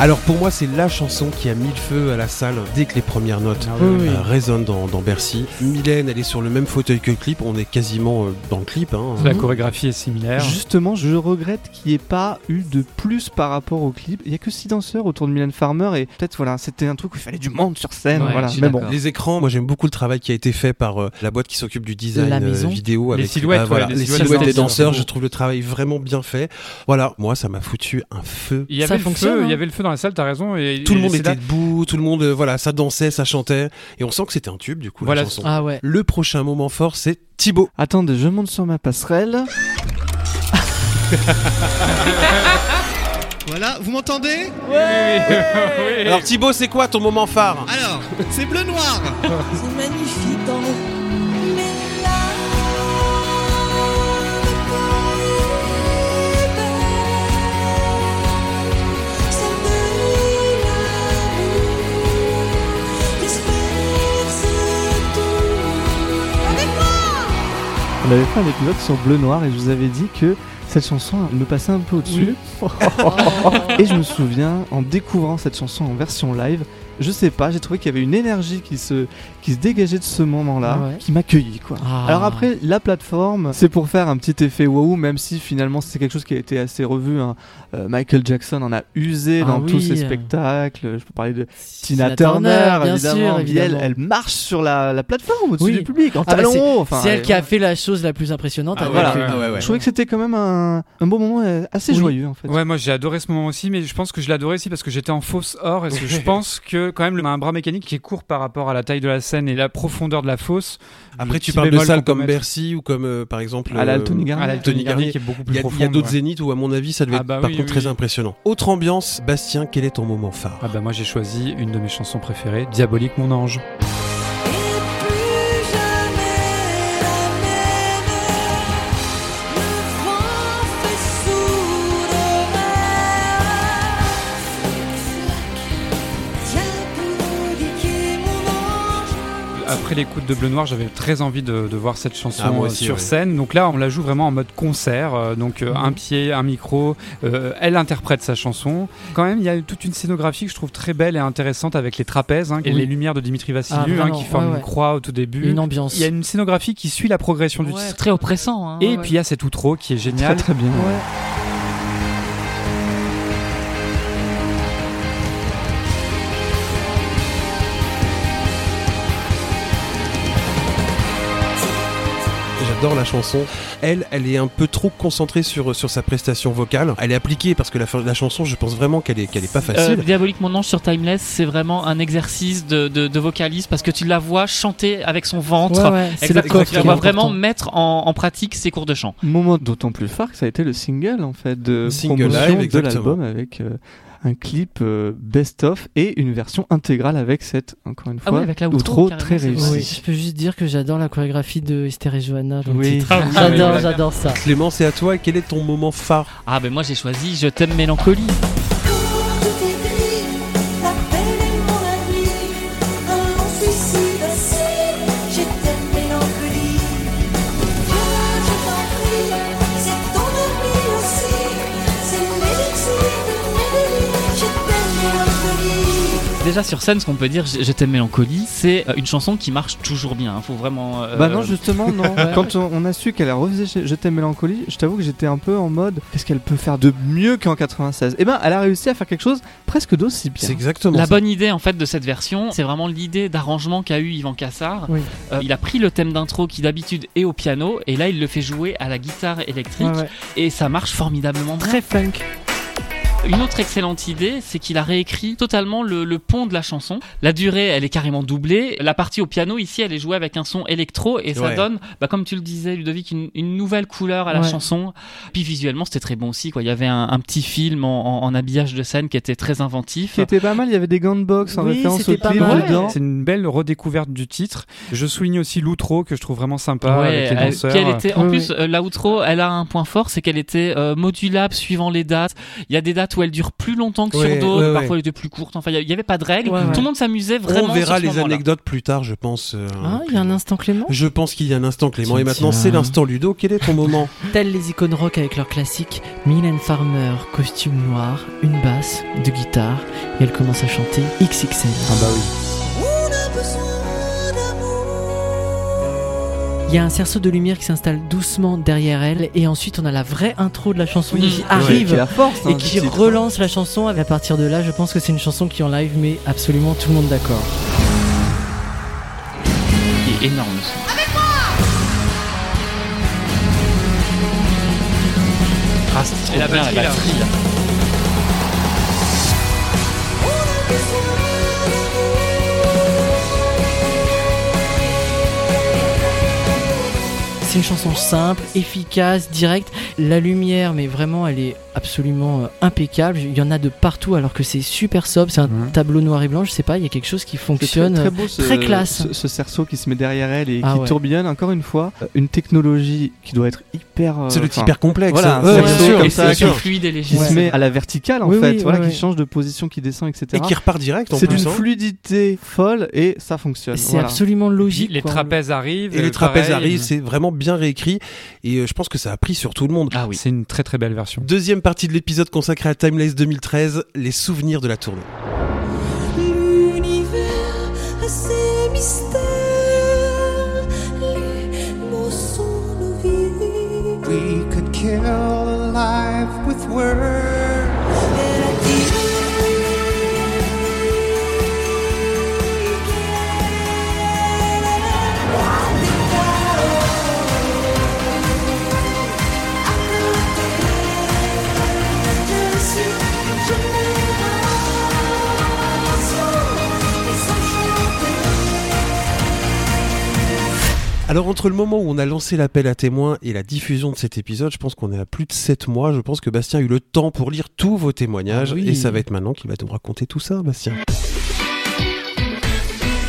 Alors pour moi, c'est la chanson qui a mis le feu à la salle dès que les premières notes Ah oui, oui. euh, résonnent dans, dans Bercy. Mylène, elle est sur le même fauteuil que le clip, on est quasiment euh, dans le clip. Hein. La chorégraphie est similaire. Justement, je regrette qu'il n'y ait pas eu de plus par rapport au clip. Il y a que six danseurs autour de Mylène Farmer et peut-être voilà, c'était un truc où il fallait du monde sur scène. Ouais, voilà. Mais bon. Les écrans, moi j'aime beaucoup le travail qui a été fait par euh, la boîte qui s'occupe du design La euh, maison. vidéo Les avec silhouettes, ah, voilà, ouais, les les silhouettes silhouettes des danseurs, Je trouve le travail vraiment bien fait. Voilà, moi ça m'a foutu un feu. Il y Ça avait le fonctionne, feu, hein. il y avait le feu dans la salle, t'as raison. Et, Tout le monde était là- debout, tout le monde, euh, voilà, ça dansait, ça chantait, et on sent que c'était un tube du coup Voilà, la chanson. Ah ouais. Le prochain moment fort, c'est Thibaut. attendez, je monte sur ma passerelle. Voilà, vous m'entendez? Oui. Alors Thibaut, c'est quoi ton moment phare? Alors, c'est bleu noir C'est magnifique dans On avait fait un épisode sur Bleu Noir et je vous avais dit que cette chanson me passait un peu au-dessus. Et je me souviens, en découvrant cette chanson en version live, je sais pas, j'ai trouvé qu'il y avait une énergie qui se, qui se dégageait de ce moment-là, Ouais. qui m'accueillait quoi. Ah. Alors après, la plateforme, c'est pour faire un petit effet wow, même si finalement c'est quelque chose qui a été assez revu. hein. Euh, Michael Jackson en a usé Ah dans tous ses spectacles. Je peux parler de Tina, Tina Turner, bien évidemment. sûr, évidemment. Elle, elle marche sur la, la plateforme au-dessus Oui. du public, en Ah bah, talons c'est-. Enfin, elle qui a fait la chose la plus impressionnante. Ah avec voilà. une- ouais, ouais. Je trouvais que c'était quand même un, un beau moment euh, assez Oui. joyeux en fait. Ouais, moi j'ai adoré ce moment aussi, mais je pense que je l'ai adoré aussi parce que j'étais en fausse or et que je pense que quand même le- un bras mécanique qui est court par rapport à la taille de la scène et la profondeur de la fosse. Après, tu parles de salles comme mettre. Bercy ou comme euh, par exemple À la euh, Garnier. Qui est beaucoup plus il y a d'autres ouais. zéniths où à mon avis ça devait Ah être bah par oui, contre oui, très impressionnant. Autre ambiance, Bastien, quel est ton moment phare? Ah bah moi j'ai choisi une de mes chansons préférées, Diabolique mon ange. Après l'écoute de Bleu Noir, j'avais très envie de, de voir cette chanson Ah, euh, aussi, sur ouais. scène. Donc là, on la joue vraiment en mode concert. euh, donc Mhm. euh, un pied, un micro. euh, elle interprète sa chanson. Quand même, il y a toute une scénographie que je trouve très belle et intéressante avec les trapèzes hein, et Oui. les lumières de Dimitri Vassiliou Ah, hein, qui forment ouais, une croix au tout début. Une ambiance. Il y a une scénographie qui suit la progression du titre. très oppressant. hein, Et puis il y a cet outro qui est Très génial. très bien. J'adore la chanson. Elle, elle est un peu trop concentrée sur, sur sa prestation vocale. Elle est appliquée parce que la, la chanson, je pense vraiment qu'elle est, qu'elle est pas Euh, facile. Diabolique mon ange sur Timeless, c'est vraiment un exercice de, de, de vocaliste parce que tu la vois chanter avec son ventre. Ouais, ouais, c'est corps Tu la vois important. vraiment mettre en, en pratique ses cours de chant. Moment d'autant plus phare que ça a été le single en fait de Single promotion live, de l'album avec euh, un clip euh, best-of et une version intégrale avec cette encore une Ah fois ouais, avec la outro, outro carrément, très réussie. Oui, je peux juste dire que j'adore la chorégraphie de Esther et Johanna. dans Oui. Ah oui, J'adore, j'adore ça. Clément, c'est à toi. Quel est ton moment phare? Ah ben moi j'ai choisi Je t'aime mélancolie. Déjà sur scène, ce qu'on peut dire, t'aime mélancolie, c'est euh, une chanson qui marche toujours bien. hein. Faut vraiment. euh, Bah non, justement, non. Ouais. Quand on, a su qu'elle a Je t'aime mélancolie, je t'avoue que j'étais un peu en mode qu'est-ce qu'elle peut faire de mieux qu'en 96 Eh ben, elle a réussi à faire quelque chose presque d'aussi bien. C'est exactement La ça. bonne idée en fait de cette version, c'est vraiment l'idée d'arrangement qu'a eu Yvan Cassard. Oui. Euh, il a pris le thème d'intro qui d'habitude est au piano et là il le fait jouer à la guitare électrique ouais. et ça marche formidablement bien. Très funk. Une autre excellente idée, c'est qu'il a réécrit totalement le, le pont de la chanson. La durée, elle est carrément doublée. La partie au piano, ici, elle est jouée avec un son électro et ça Ouais. donne, bah, comme tu le disais, Ludovic, une, une nouvelle couleur à la Ouais. chanson. Puis visuellement, c'était très bon aussi. Quoi. Il y avait un, un petit film en, en- en habillage de scène qui était très inventif. Qui était pas mal, il y avait des gants de boxe en Oui, référence au c'était pas clip mal. dedans. C'est une belle redécouverte du titre. Je souligne aussi l'outro que je trouve vraiment sympa Ouais, avec les danseurs. était, en plus, euh, la outro, elle a un point fort, c'est qu'elle était euh, modulable suivant les dates. Il y a des dates où elle dure plus longtemps que Ouais, sur d'autres, ouais, ouais. parfois elle était plus courte. Enfin, il y a- il y avait pas de règles. Ouais, ouais. Tout le monde s'amusait vraiment. On verra sur ce les anecdotes plus tard, je pense. euh, Ah, il y a un instant Clément Je pense qu'il y a un instant Clément. Et maintenant, c'est l'instant Ludo. Quel est ton moment Tels les icônes rock avec leur classique, Mylène Farmer, costume noir, une basse, de guitare, et elle commence à chanter XXL. Ah bah oui. Il y a un cerceau de lumière qui s'installe doucement derrière elle, et ensuite on a la vraie intro de la chanson Oui. qui Ouais, arrive Qui force hein, et qui relance la chanson. Et à partir de là, je pense que c'est une chanson qui en live met absolument tout le monde d'accord. Qui est énorme. ce- Ah, c'est trop Et la bien, batterie, là. C'est une chanson simple, efficace, directe. La lumière, mais vraiment, elle est absolument euh, impeccable. Il y en a de partout alors que c'est super sobre. C'est un tableau noir et blanc. Je sais pas, il y a quelque chose qui fonctionne. très, très beau ce, très classe. ce, ce cerceau qui se met derrière elle et Ah qui ouais. tourbillonne encore une fois Euh, une technologie qui doit être hyper euh, C'est le hyper complexe. voilà, un Ouais, cerceau bien sûr, comme ça qui, fluide et qui léger. se met à la verticale en Oui, fait oui, voilà ouais, qui ouais. change de position qui descend etc Et qui repart direct c'est d'une hein. fluidité folle et ça fonctionne C'est voilà. absolument logique. Les quoi. trapèzes arrivent. Et euh, les trapèzes arrivent, c'est vraiment bien réécrit. Et euh, je pense que ça a pris sur tout le monde. Ah oui. C'est une très très belle version. Deuxième partie de l'épisode consacré à Timeless 2013, les souvenirs de la tournée. L'univers a ses mystères, les mots sont nos vies. We could kill life with words. Alors entre le moment où on a lancé l'appel à témoins et la diffusion de cet épisode, je pense qu'on est à plus de 7 mois. Je pense que Bastien a eu le temps pour lire tous vos témoignages. Ah oui. Et ça va être maintenant qu'il va nous raconter tout ça, Bastien.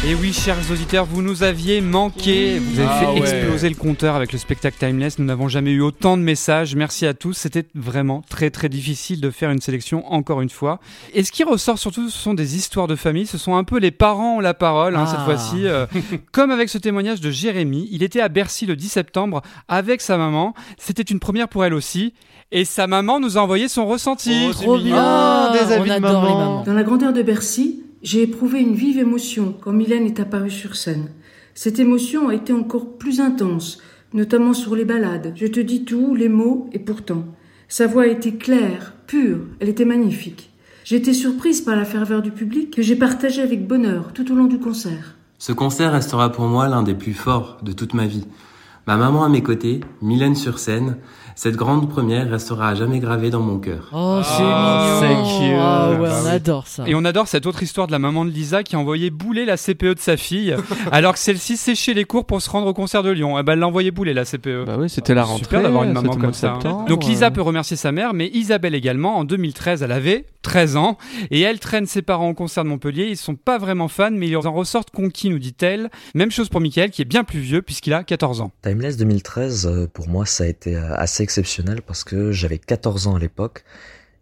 Et oui, chers auditeurs, vous nous aviez manqué. Vous avez Ah fait ouais. exploser le compteur avec le spectacle Timeless. Nous n'avons jamais eu autant de messages. Merci à tous. C'était vraiment très très difficile de faire une sélection encore une fois. Et ce qui ressort surtout, ce sont des histoires de famille. Ce sont un peu les parents ont la parole hein, Ah. cette fois-ci. Euh, comme avec ce témoignage de Jérémy, il était à Bercy le 10 septembre avec sa maman. C'était une première pour elle aussi. Et sa maman nous a envoyé son ressenti. Oh, Trop bien. Ah, des avis on de adore les maman. mamans. Dans la grandeur de Bercy, j'ai éprouvé une vive émotion quand Mylène est apparue sur scène. Cette émotion a été encore plus intense, notamment sur les ballades. Je te dis tout, les mots, et pourtant. Sa voix était claire, pure, elle était magnifique. J'ai été surprise par la ferveur du public que j'ai partagée avec bonheur tout au long du concert. Ce concert restera pour moi l'un des plus forts de toute ma vie. Ma maman à mes côtés, Mylène sur scène, cette grande première restera à jamais gravée dans mon cœur. Oh, c'est Ah, mignon. c'est cute. Ah ouais, Bah on oui. adore ça. Et on adore cette autre histoire de la maman de Lisa qui a envoyé bouler la CPE de sa fille, alors que celle-ci séchait les cours pour se rendre au concert de Lyon. Eh ben, elle l'a envoyé bouler la CPE. bah oui c'était la rentrée Super d'avoir une maman comme ça. hein. septembre. Donc Lisa Euh, peut remercier sa mère, mais Isabelle également. En 2013, elle avait 13 ans et elle traîne ses parents au concert de Montpellier. Ils sont pas vraiment fans, mais ils en ressortent conquis, nous dit-elle. Même chose pour Michael qui est bien plus vieux puisqu'il a 14 ans. Timeless 2013, euh, pour moi, ça a été euh, assez exceptionnel parce que j'avais 14 ans à l'époque.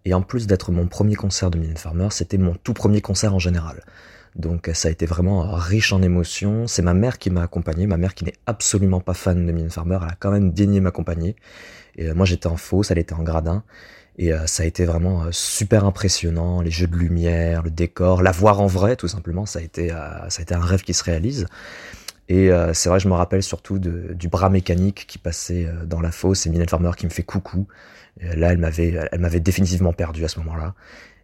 Et en plus d'être mon premier concert de Mylène Farmer, c'était mon tout premier concert en général. Donc ça a été vraiment riche en émotions. C'est ma mère qui m'a accompagné, ma mère qui n'est absolument pas fan de Mylène Farmer, elle a quand même daigné m'accompagner. Et euh, moi j'étais en fausse, elle était en gradin. Et euh, ça a été vraiment euh, super impressionnant, les jeux de lumière, le décor, la voir en vrai, tout simplement, ça a été, ça a été un rêve qui se réalise. Et euh, c'est vrai, je me rappelle surtout de, du bras mécanique qui passait euh, dans la fosse et Mylène Farmer qui me fait coucou. Et là, elle m'avait, elle m'avait définitivement perdu à ce moment-là.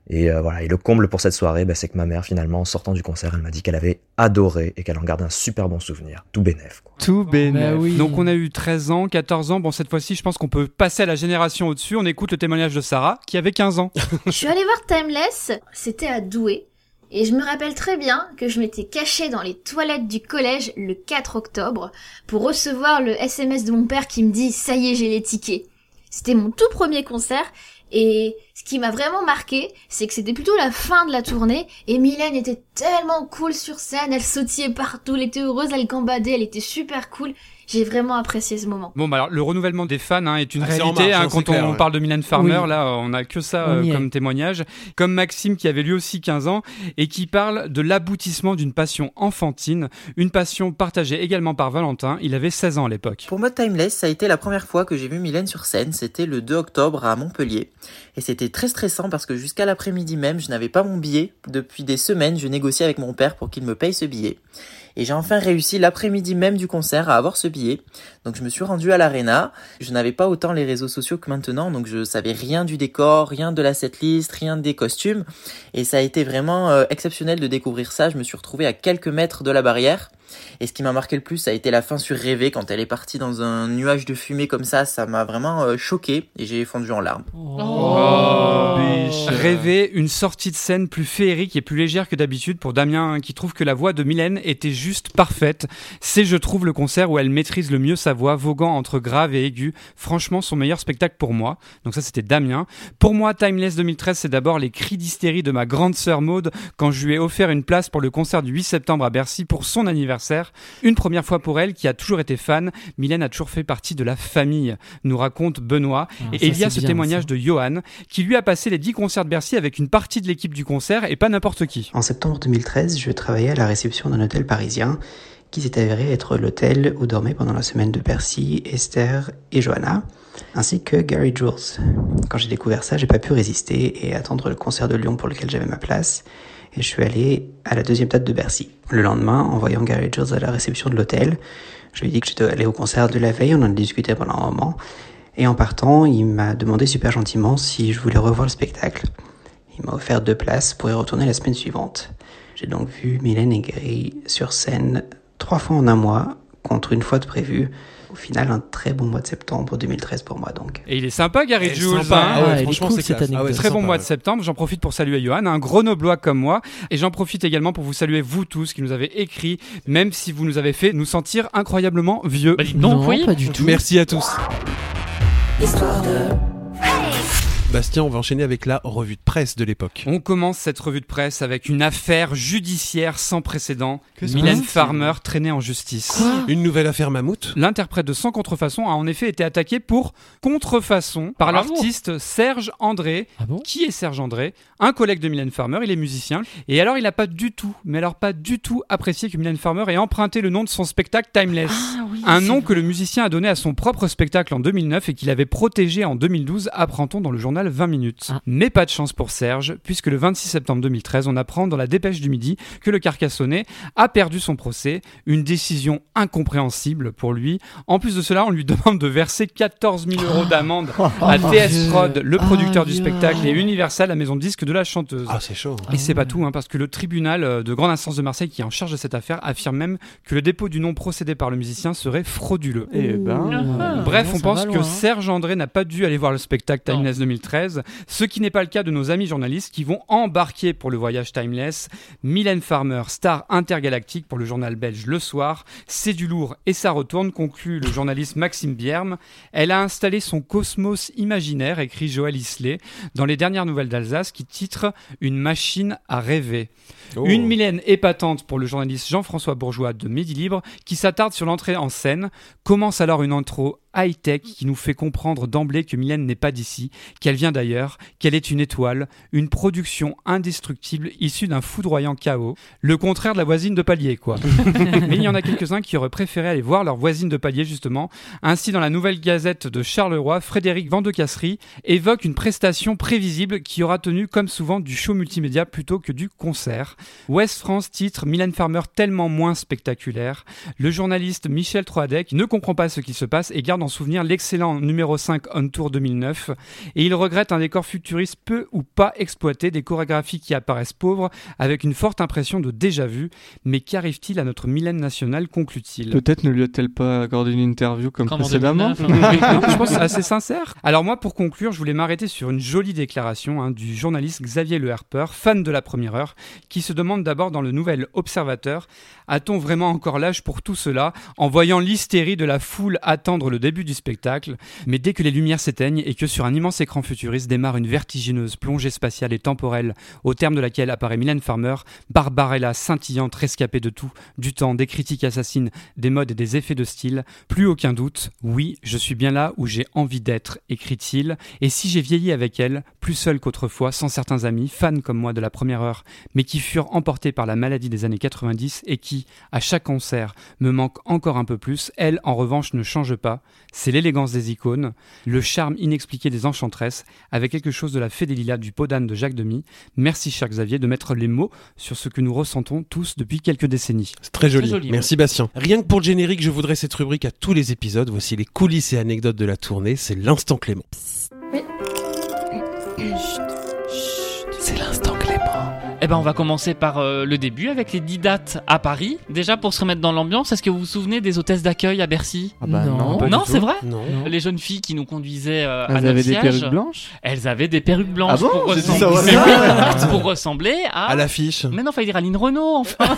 Et euh, voilà. Et le comble pour cette soirée, bah, c'est que ma mère, finalement, en sortant du concert, elle m'a dit qu'elle avait adoré et qu'elle en garde un super bon souvenir. Tout bénef. quoi. Tout bénef. Donc on a eu 13 ans, 14 ans. Bon, cette fois-ci, je pense qu'on peut passer à la génération au-dessus. On écoute le témoignage de Sarah, qui avait 15 ans. Je suis allée voir Timeless, c'était à Douai. Et je me rappelle très bien que je m'étais cachée dans les toilettes du collège le 4 octobre pour recevoir le SMS de mon père qui me dit ça y est j'ai les tickets. C'était mon tout premier concert et ce qui m'a vraiment marqué, c'est que c'était plutôt la fin de la tournée et Mylène était tellement cool sur scène, elle sautillait partout, elle était heureuse, elle gambadait, elle était super cool. J'ai vraiment apprécié ce moment. Bon, bah alors, le renouvellement des fans hein, est une Ah, réalité. marche, hein, hein, quand clair, on ouais. parle de Mylène Farmer, Oui. là, on a que ça euh, est. comme témoignage. Comme Maxime, qui avait lui aussi 15 ans, et qui parle de l'aboutissement d'une passion enfantine, une passion partagée également par Valentin. Il avait 16 ans à l'époque. Pour moi, Timeless, ça a été la première fois que j'ai vu Mylène sur scène. C'était le 2 octobre à Montpellier. Et c'était très stressant parce que jusqu'à l'après-midi même, je n'avais pas mon billet. Depuis des semaines, je négociais avec mon père pour qu'il me paye ce billet. Et j'ai enfin réussi l'après-midi même du concert à avoir ce billet. Donc je me suis rendu à l'arena. Je n'avais pas autant les réseaux sociaux que maintenant, donc je savais rien du décor, rien de la setlist, rien des costumes. Et ça a été vraiment euh, exceptionnel de découvrir ça. Je me suis retrouvé à quelques mètres de la barrière. Et ce qui m'a marqué le plus, ça a été la fin sur Rêver quand elle est partie dans un nuage de fumée comme ça. Ça m'a vraiment euh, choqué et j'ai fondu en larmes. Oh, Rêver une sortie de scène plus féerique et plus légère que d'habitude pour Damien hein, qui trouve que la voix de Mylène était juste parfaite. C'est je trouve le concert où elle maîtrise le mieux sa voix, voguant entre grave et aigu. Franchement son meilleur spectacle pour moi. Donc ça c'était Damien. Pour moi Timeless 2013 c'est d'abord les cris d'hystérie de ma grande sœur Maude quand je lui ai offert une place pour le concert du 8 septembre à Bercy pour son anniversaire. Une première fois pour elle qui a toujours été fan. Mylène a toujours fait partie de la famille, nous raconte Benoît. Ah, et ça, il y a ce bien, témoignage ça. de Johan qui lui a passé les 10 concerts de Bercy avec une partie de l'équipe du concert et pas n'importe qui. En septembre 2013, je travaillais à la réception d'un hôtel parisien qui s'est avéré être l'hôtel où dormaient pendant la semaine de Percy, Esther et Johanna, ainsi que Gary Jules. Quand j'ai découvert ça, j'ai pas pu résister et attendre le concert de Lyon pour lequel j'avais ma place, et je suis allé à la deuxième date de Bercy. Le lendemain, en voyant Gary Jules à la réception de l'hôtel, je lui ai dit que j'étais allé au concert de la veille, on en a discuté pendant un moment, et en partant, il m'a demandé super gentiment si je voulais revoir le spectacle. Il m'a offert deux places pour y retourner la semaine suivante. J'ai donc vu Mylène et Gary sur scène trois fois en un mois, contre une fois de prévu. Au final, un très bon mois de septembre 2013 pour moi donc. Et il est sympa Gary Jules. sympa. hein. Ah ouais, Ouais, franchement, cool, c'est anecdote. Ah ouais, Très bon sympa, mois de septembre. J'en profite pour saluer Johan, un grenoblois comme moi. Et j'en profite également pour vous saluer vous tous qui nous avez écrit, même si vous nous avez fait nous sentir incroyablement vieux. Bah, donc, Non, oui. pas du tout. Merci à tous. Histoire de. Bastien, on va enchaîner avec la revue de presse de l'époque. On commence cette revue de presse avec une affaire judiciaire sans précédent. Mylène Farmer traînée en justice. Une nouvelle affaire mammouth L'interprète de Sans Contrefaçon a en effet été attaqué pour contrefaçon par Bravo. l'artiste Serge André. Ah bon Qui est Serge André? Un collègue de Mylène Farmer, il est musicien. Et alors il n'a pas du tout, mais alors pas du tout apprécié que Mylène Farmer ait emprunté le nom de son spectacle Timeless. Ah un nom que le musicien a donné à son propre spectacle en 2009 et qu'il avait protégé en 2012, apprend-on dans le journal 20 minutes. Ah. Mais pas de chance pour Serge, puisque le 26 septembre 2013, on apprend dans la dépêche du midi que le Carcassonnet a perdu son procès, une décision incompréhensible pour lui. En plus de cela, on lui demande de verser 14 000 euros d'amende à mon TS. Prod, le producteur du spectacle, et Universal, la maison de disque de la chanteuse. Ah, c'est chaud. Et c'est pas tout, hein, parce que le tribunal euh, de grande instance de Marseille qui est en charge de cette affaire affirme même que le dépôt du nom procédé par le musicien serait frauduleux. Eh ben. Ah, Bref, non, on pense que hein. Serge André n'a pas dû aller voir le spectacle Timeless 2013, ce qui n'est pas le cas de nos amis journalistes qui vont embarquer pour le voyage Timeless. Mylène Farmer, star intergalactique pour le journal belge Le Soir, c'est du lourd et ça retourne, conclut le journaliste Maxime Bierme. Elle a installé son cosmos imaginaire, écrit Joël Isley, dans les dernières nouvelles d'Alsace qui titre Une machine à rêver. Oh. Une Mylène épatante pour le journaliste Jean-François Bourgeois de Midi Libre qui s'attarde sur l'entrée en scène. Commence alors une intro high-tech qui nous fait comprendre d'emblée que Mylène n'est pas d'ici, qu'elle vient d'ailleurs, qu'elle est une étoile, une production indestructible issue d'un foudroyant chaos, le contraire de la voisine de palier, quoi. Mais il y en a quelques-uns qui auraient préféré aller voir leur voisine de palier, justement. Ainsi, dans la nouvelle gazette de Charleroi, Frédéric Vandecasserie évoque une prestation prévisible qui aura tenu, comme souvent, du show multimédia plutôt que du concert. West France titre Mylène Farmer tellement moins spectaculaire. Le journaliste Michel Troadec ne comprend pas ce qui se passe et garde en souvenir l'excellent numéro 5 On Tour 2009. Et il regrette un décor futuriste peu ou pas exploité, des chorégraphies qui apparaissent pauvres, avec une forte impression de déjà-vu. Mais qu'arrive-t-il à notre Mylène nationale, conclut-il Peut-être ne lui a-t-elle pas accordé une interview comme, Comme en précédemment 2009, hein. Je pense que c'est assez sincère. Alors moi, pour conclure, je voulais m'arrêter sur une jolie déclaration hein, du journaliste Xavier Le Harper, fan de la première heure, qui se demande d'abord dans le Nouvel Observateur a-t-on vraiment encore l'âge pour tout cela en voyant l'hystérie de la foule attendre le début du spectacle Mais dès que les lumières s'éteignent et que sur un immense écran futuriste démarre une vertigineuse plongée spatiale et temporelle, au terme de laquelle apparaît Mylène Farmer, Barbarella scintillante, rescapée de tout, du temps, des critiques assassines, des modes et des effets de style, plus aucun doute, oui, je suis bien là où j'ai envie d'être, écrit-il, et si j'ai vieilli avec elle, plus seul qu'autrefois, sans certains amis, fans comme moi de la première heure, mais qui furent emportés par la maladie des années 90 et qui, à chaque concert, me manquent encore un peu plus, elle, en revanche, ne change pas. C'est l'élégance des icônes, le charme inexpliqué des enchantresses, avec quelque chose de la fée des lilas du Podane de Jacques Demy. Merci, cher Xavier, de mettre les mots sur ce que nous ressentons tous depuis quelques décennies. C'est très joli. Merci Bastien. Rien que pour le générique, je voudrais cette rubrique à tous les épisodes. Voici les coulisses et anecdotes de la tournée. C'est l'instant Clément. C'est l'instant Clément. Eh ben, on va commencer par euh, le début avec les 10 dates à Paris. Déjà, pour se remettre dans l'ambiance, est-ce que vous vous souvenez des hôtesses d'accueil à Bercy? Ah bah non, Non. c'est vrai? Non. Les jeunes filles qui nous conduisaient euh, à Elles notre avaient des siège, perruques blanches? Elles avaient des perruques blanches Ah bon? pour, ressembler... ça. Oui, pour ressembler à... À l'affiche. Mais non, fallait dire Aline Renault, enfin.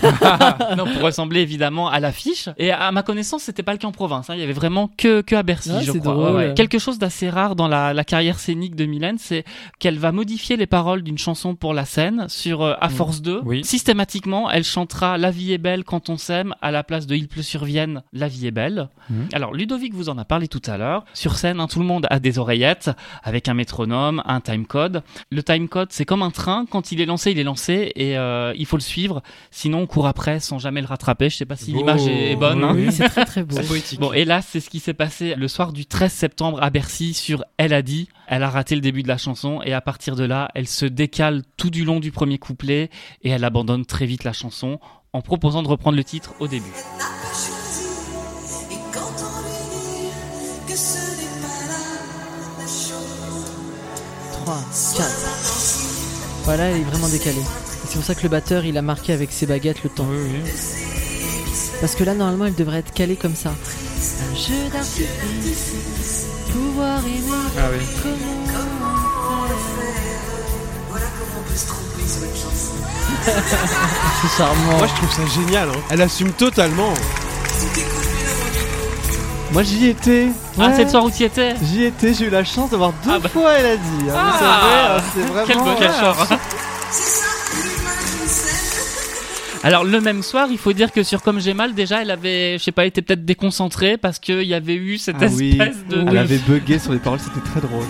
non, pour ressembler évidemment à l'affiche. Et à ma connaissance, c'était pas le cas en province. hein. Il y avait vraiment que, que à Bercy, Ah, je c'est crois. drôle. Ouais, ouais. Quelque chose d'assez rare dans la, la carrière scénique de Mylène, c'est qu'elle va modifier les paroles d'une chanson pour la scène sur euh, À Force 2. Oui. Systématiquement, elle chantera La vie est belle quand on s'aime à la place de Il pleut sur Vienne, La vie est belle. Mhm. Alors, Ludovic vous en a parlé tout à l'heure. Sur scène, hein, tout le monde a des oreillettes avec un métronome, un timecode. Le timecode, c'est comme un train. Quand il est lancé, il est lancé et euh, il faut le suivre. Sinon, on court après sans jamais le rattraper. Je sais pas si l'image est bonne. hein. Oui, c'est très très beau. C'est poétique. Bon, et là, c'est ce qui s'est passé le soir du 13 septembre à Bercy sur Elle a dit. Elle a raté le début de la chanson et à partir de là, elle se décale tout du long du premier couplet et elle abandonne très vite la chanson en proposant de reprendre le titre au début. Et quand on lui dit que ce n'est pas là la chose 3, 4. Voilà, elle est vraiment décalée. C'est pour ça que le batteur il a marqué avec ses baguettes le temps. Parce que là normalement elle devrait être calée comme ça. Un jeu pouvoir aimer. Ah oui. Comment on peut se tromper sur une chanson. C'est charmant. Moi, je trouve ça génial. hein. Elle assume totalement. Moi j'y étais. Ah, Ouais. c'est le soir où tu y étais J'y étais, j'ai eu la chance de voir deux Ah bah. fois elle a dit. hein. Ah. Vous savez, c'est vraiment. Quel beau cachor. Alors le même soir, il faut dire que sur Comme j'ai mal, déjà, elle avait, je sais pas, été peut-être déconcentrée parce qu'il y avait eu cette Ah oui, espèce de, elle avait bugué sur les paroles, c'était très drôle.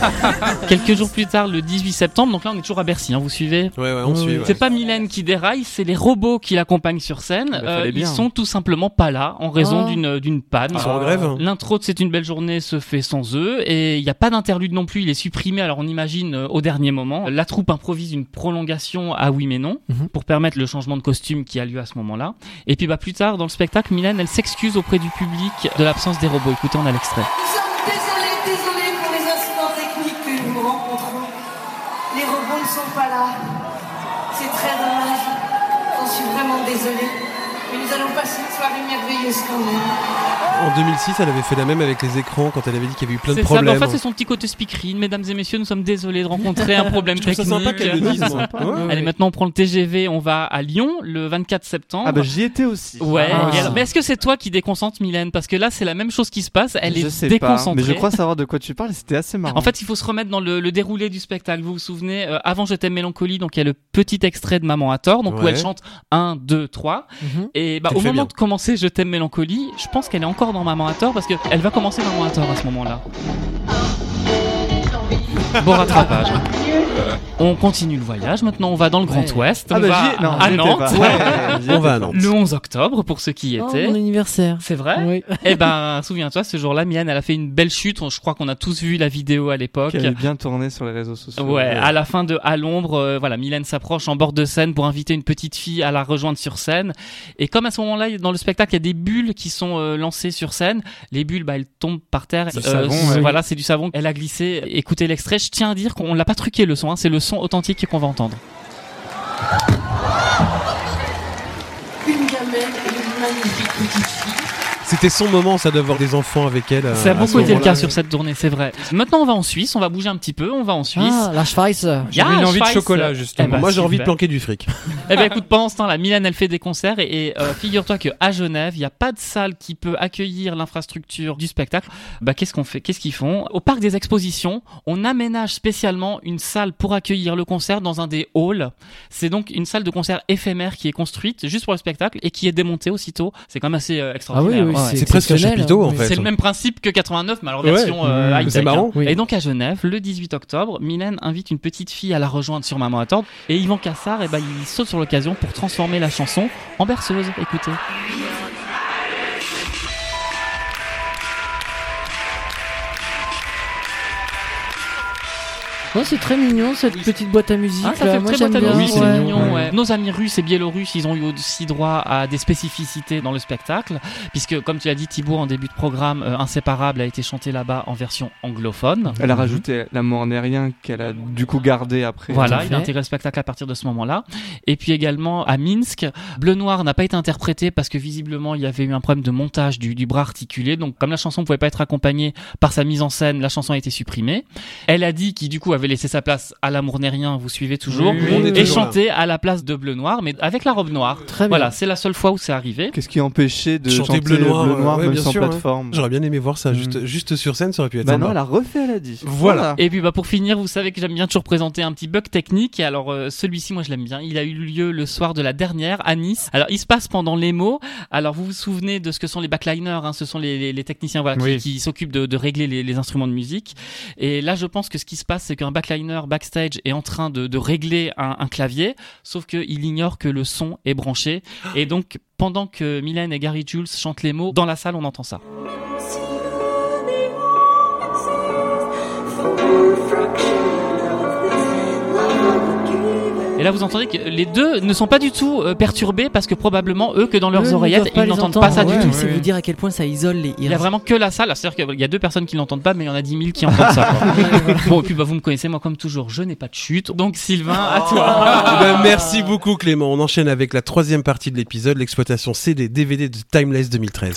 Quelques jours plus tard, le 18 septembre, donc là on est toujours à Bercy, hein, vous suivez Ouais, ouais, on suit. ouais. C'est pas Mylène qui déraille, c'est les robots qui l'accompagnent sur scène. bah, fallait ils sont tout simplement pas là en raison Ah. d'une d'une panne. Ils sont en grève L'intro de C'est une belle journée se fait sans eux et il n'y a pas d'interlude non plus, il est supprimé alors on imagine euh, au dernier moment. La troupe improvise une prolongation à oui mais non Mhm. pour permettre le changement de costume qui a lieu à ce moment-là. Et puis bah plus tard dans le spectacle, Mylène elle s'excuse auprès du public de l'absence des robots. Écoutez, on a l'extrait. Nous sommes ne sont pas là. C'est très dommage. J'en suis vraiment désolée. Mais nous allons passer une soirée merveilleuse quand même. En 2006, elle avait fait la même avec les écrans quand elle avait dit qu'il y avait eu plein de C'est ça, problèmes. en fait, c'est son petit côté speakerine. Mesdames et messieurs, nous sommes désolés de rencontrer un problème Je trouve ça technique. sympa qu'elle le dise. Ouais. Allez, maintenant, on prend le TGV, on va à Lyon le 24 septembre. Ah bah j'y étais aussi. Ouais. Ah. alors- mais est-ce que c'est toi qui déconcentre Mylène? Parce que là, c'est la même chose qui se passe. Elle je est sais pas, déconcentrée. mais je crois savoir de quoi tu parles. C'était assez marrant. En fait, il faut se remettre dans le, le déroulé du spectacle. Vous vous souvenez, euh, avant Je t'aime mélancolie, donc il y a le petit extrait de Maman à tort, donc où elle chante 1, 2, 3. Mhm. Et bah, Elle au moment bien. de commencer Je t'aime mélancolie, je pense qu'elle est encore dans Maman à tort parce qu'elle va commencer Maman à tort à ce moment-là. Bon rattrapage. On continue le voyage. Maintenant, on va dans le Grand. Ouest. Ah bah, va j'y- non, à j'y étais Nantes. pas. Ouais, j'y On va à étais Nantes. Le 11 octobre, pour ceux qui y Oh, étaient. mon anniversaire. C'est vrai Oui. Eh ben, souviens-toi, ce jour-là, Mian, elle a fait une belle chute. Je crois qu'on a tous vu la vidéo à l'époque. Qui avait bien tourné sur les réseaux sociaux. Ouais, à la fin de À l'ombre, euh, voilà, Mylène s'approche en bord de scène pour inviter une petite fille à la rejoindre sur scène. Et comme à ce moment-là, dans le spectacle, il y a des bulles qui sont euh, lancées sur scène, les bulles, bah, elles tombent par terre. Du savon, ouais. Voilà, c'est du savon. Elle a glissé. Écoutez l'extrait. Je tiens à dire qu'on l'a pas truqué le son. hein, c'est le son authentique qu'on va entendre. C'était son moment, ça, d'avoir des enfants avec elle. euh, Ça a beaucoup été le cas sur cette tournée, c'est vrai. Maintenant, on va en Suisse. On va bouger un petit peu. On va en Suisse. Ah, la Schweiz. Ah, une envie de chocolat, justement. Eh ben, Moi, j'ai envie de planquer du fric. Eh ben écoute, pendant ce temps-là, Milan, elle fait des concerts et, et, euh, figure-toi que à Genève, il n'y a pas de salle qui peut accueillir l'infrastructure du spectacle. Bah qu'est-ce qu'on fait? Qu'est-ce qu'ils font? Au parc des expositions, on aménage spécialement une salle pour accueillir le concert dans un des halls. C'est donc une salle de concert éphémère qui est construite juste pour le spectacle et qui est démontée aussitôt. C'est quand même assez euh, extraordinaire. Ah oui, oui, Ouais. C'est presque un chapiteau, en oui. fait. C'est le même principe que 89, mais alors Ouais. version euh, Mmh. high-tech, C'est marrant. hein. Oui. Et donc à Genève, le 18 octobre, Mylène invite une petite fille à la rejoindre sur Maman à tordre. Et Yvan Cassard, eh ben, il saute sur l'occasion pour transformer la chanson en berceuse. Écoutez. Oh, c'est très mignon cette petite boîte à musique. Ah, ça là. fait Moi, très boîte à bien. musique, ouais. c'est mignon, ouais. Nos amis russes et biélorusses, ils ont eu aussi droit à des spécificités dans le spectacle, puisque comme tu l'as dit Thibaut en début de programme, euh, Inséparable a été chanté là-bas en version anglophone. Elle a rajouté l'amour n'est rien qu'elle a du coup gardé après. Voilà, il a intégré le spectacle à partir de ce moment-là. Et puis également à Minsk, Bleu Noir n'a pas été interprété parce que visiblement il y avait eu un problème de montage du, du bras articulé. Donc comme la chanson ne pouvait pas être accompagnée par sa mise en scène, la chanson a été supprimée. Elle a dit qu'il du coup avait laissé sa place à L'amour n'est rien, vous suivez toujours, Oui, et toujours là. chanté à la place de Bleu Noir, mais avec la robe noire. Très bien. Voilà, c'est la seule fois où c'est arrivé. Qu'est-ce qui empêchait de Chanter chanter bleu noir, ouais, même bien sans sûr, ouais. plateforme J'aurais bien aimé voir ça, Mm. juste, juste sur scène, ça aurait pu être Bah sympa. non, elle a refait, elle a dit. Voilà. Et puis bah pour finir, vous savez que j'aime bien toujours présenter un petit bug technique. Et alors euh, celui-ci, moi je l'aime bien. Il a eu lieu le soir de la dernière à Nice. Alors il se passe pendant les mots. Alors vous vous souvenez de ce que sont les backliners hein, Ce sont les, les, les techniciens voilà, qui- s'occupent de, de régler les, les instruments de musique. Et là, je pense que ce qui se passe, c'est qu'un backliner backstage est en train de, régler un, un clavier, sauf qu'il ignore que le son est branché. Et donc pendant que Mylène et Gary Jules chantent les mots, dans la salle, on entend ça. Et là, vous entendez que les deux ne sont pas du tout euh, perturbés parce que probablement eux, que dans leurs Eux oreillettes, ils n'entendent pas ça Ouais, du tout. C'est vous dire à quel point ça isole les. Il y a vraiment que la salle, c'est-à-dire qu'il y a deux personnes qui l'entendent pas, mais il y en a 10 000 qui entendent ça. quoi. bon, et puis bah, vous me connaissez, moi comme toujours, je n'ai pas de chute. Donc Sylvain, à toi. Eh ben, merci beaucoup Clément. On enchaîne avec la troisième partie de l'épisode, l'exploitation CD DVD de Timeless 2013.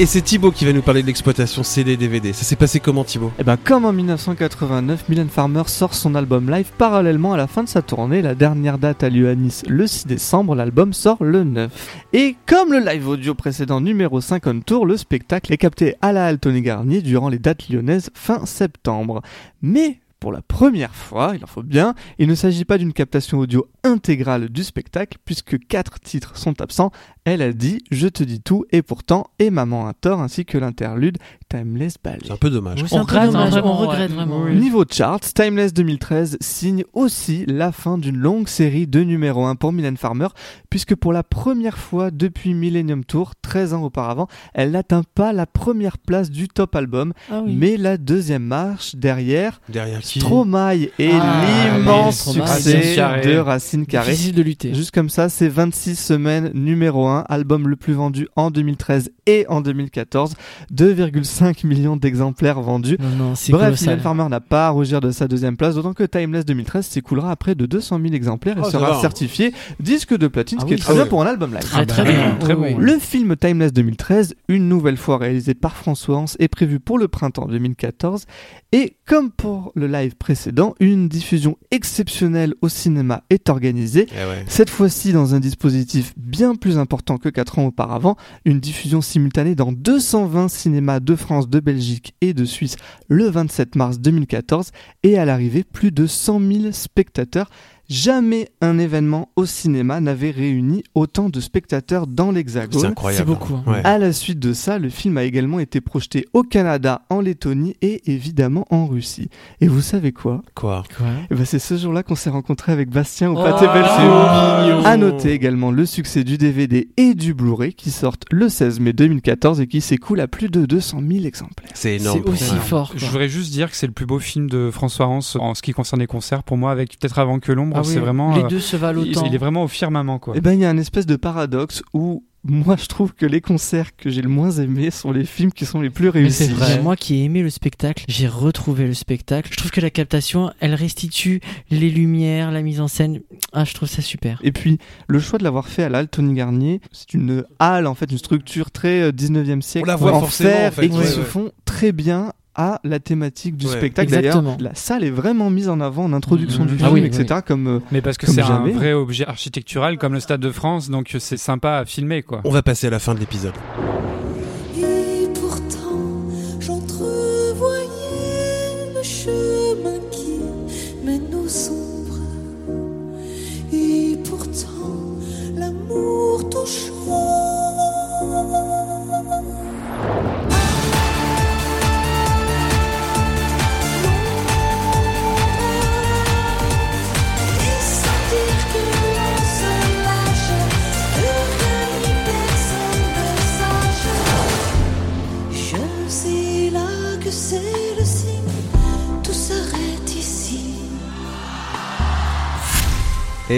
Et c'est Thibaut qui va nous parler de l'exploitation CD DVD. Ça s'est passé comment Thibaut? Et ben comme en 1989, Mylène Farmer sort son album live parallèlement à la fin de sa tournée. La dernière date a lieu à Nice le 6 décembre, l'album sort le 9. Et comme le live audio précédent numéro 50 tour, le spectacle est capté à la Halle Garnier durant les dates lyonnaises fin septembre. Mais pour la première fois, il en faut bien, il ne s'agit pas d'une captation audio intégrale du spectacle puisque quatre titres sont absents, Elle a dit Je te dis tout et pourtant et Maman a tort ainsi que l'interlude Timeless Ballet. C'est un peu dommage. Ouais, c'est un peu dommage, on regrette vraiment. Oui. Niveau charts, Timeless 2013 signe aussi la fin d'une longue série de numéro 1 pour Mylène Farmer, puisque pour la première fois depuis Millennium Tour, 13 ans auparavant, elle n'atteint pas la première place du top album, Ah oui. mais la deuxième marche derrière Derrière qui Stromae et Ah, l'immense succès Racine de Racine Carrée. Difficile de lutter. Juste comme ça, c'est 26 semaines numéro 1, album le plus vendu en 2013 et en 2014, 2,5 millions d'exemplaires vendus. Non, non, c'est Bref. Mylène Farmer n'a pas à rougir de sa deuxième place, d'autant que Timeless 2013 s'écoulera à près de 200 000 exemplaires et Oh, sera certifié disque de platine, Ah ce qui oui, est très ah bien pour un album live. Très, Ah très bah, bien. très Oui, bon. oui. Le film Timeless 2013, une nouvelle fois réalisé par François Hans, est prévu pour le printemps 2014. Et comme pour le live précédent, une diffusion exceptionnelle au cinéma est organisée. Eh ouais. Cette fois-ci dans un dispositif bien plus important que 4 ans auparavant, une diffusion simultanée dans 220 cinémas de France, de Belgique et de Suisse le 27 mars 2014 et à l'arrivée plus de 100 000 spectateurs. Jamais un événement au cinéma n'avait réuni autant de spectateurs dans l'Hexagone. C'est incroyable. C'est beaucoup, hein. Ouais. À la suite de ça, le film a également été projeté au Canada, en Lettonie et évidemment en Russie. Et vous savez quoi? Quoi? Eh ben, C'est ce jour-là qu'on s'est rencontré avec Bastien au Oh, Pâté Belfield. mignon. À noter également le succès du DVD et du Blu-ray qui sortent le 16 mai 2014 et qui s'écoulent à plus de 200 000 exemplaires. C'est énorme. C'est aussi Ouais. fort. Je quoi. voudrais juste dire que c'est le plus beau film de François Hans en ce qui concerne les concerts. Pour moi, avec peut-être avant que l'ombre, Ah oui, c'est vraiment. Les euh, deux se valent il, autant. il est vraiment au firmament, quoi. Eh ben, il y a un espèce de paradoxe où moi je trouve que les concerts que j'ai le moins aimés sont les films qui sont les plus réussis. c'est vrai. Moi qui ai aimé le spectacle, j'ai retrouvé le spectacle. Je trouve que la captation, elle restitue les lumières, la mise en scène. Ah, je trouve ça super. Et puis, le choix de l'avoir fait à la halle Tony Garnier, c'est une halle, en fait, une structure très euh, 19e siècle On la voit en forcément, fer en fait, et qui ouais, se ouais. font très bien à la thématique du Ouais. spectacle. D'ailleurs, Exactement. la salle est vraiment mise en avant en introduction Mhm. du Ah film, oui, etc. Comme, euh, Mais parce que c'est un vrai objet architectural comme le Stade de France, donc c'est sympa à filmer, quoi. On va passer à la fin de l'épisode.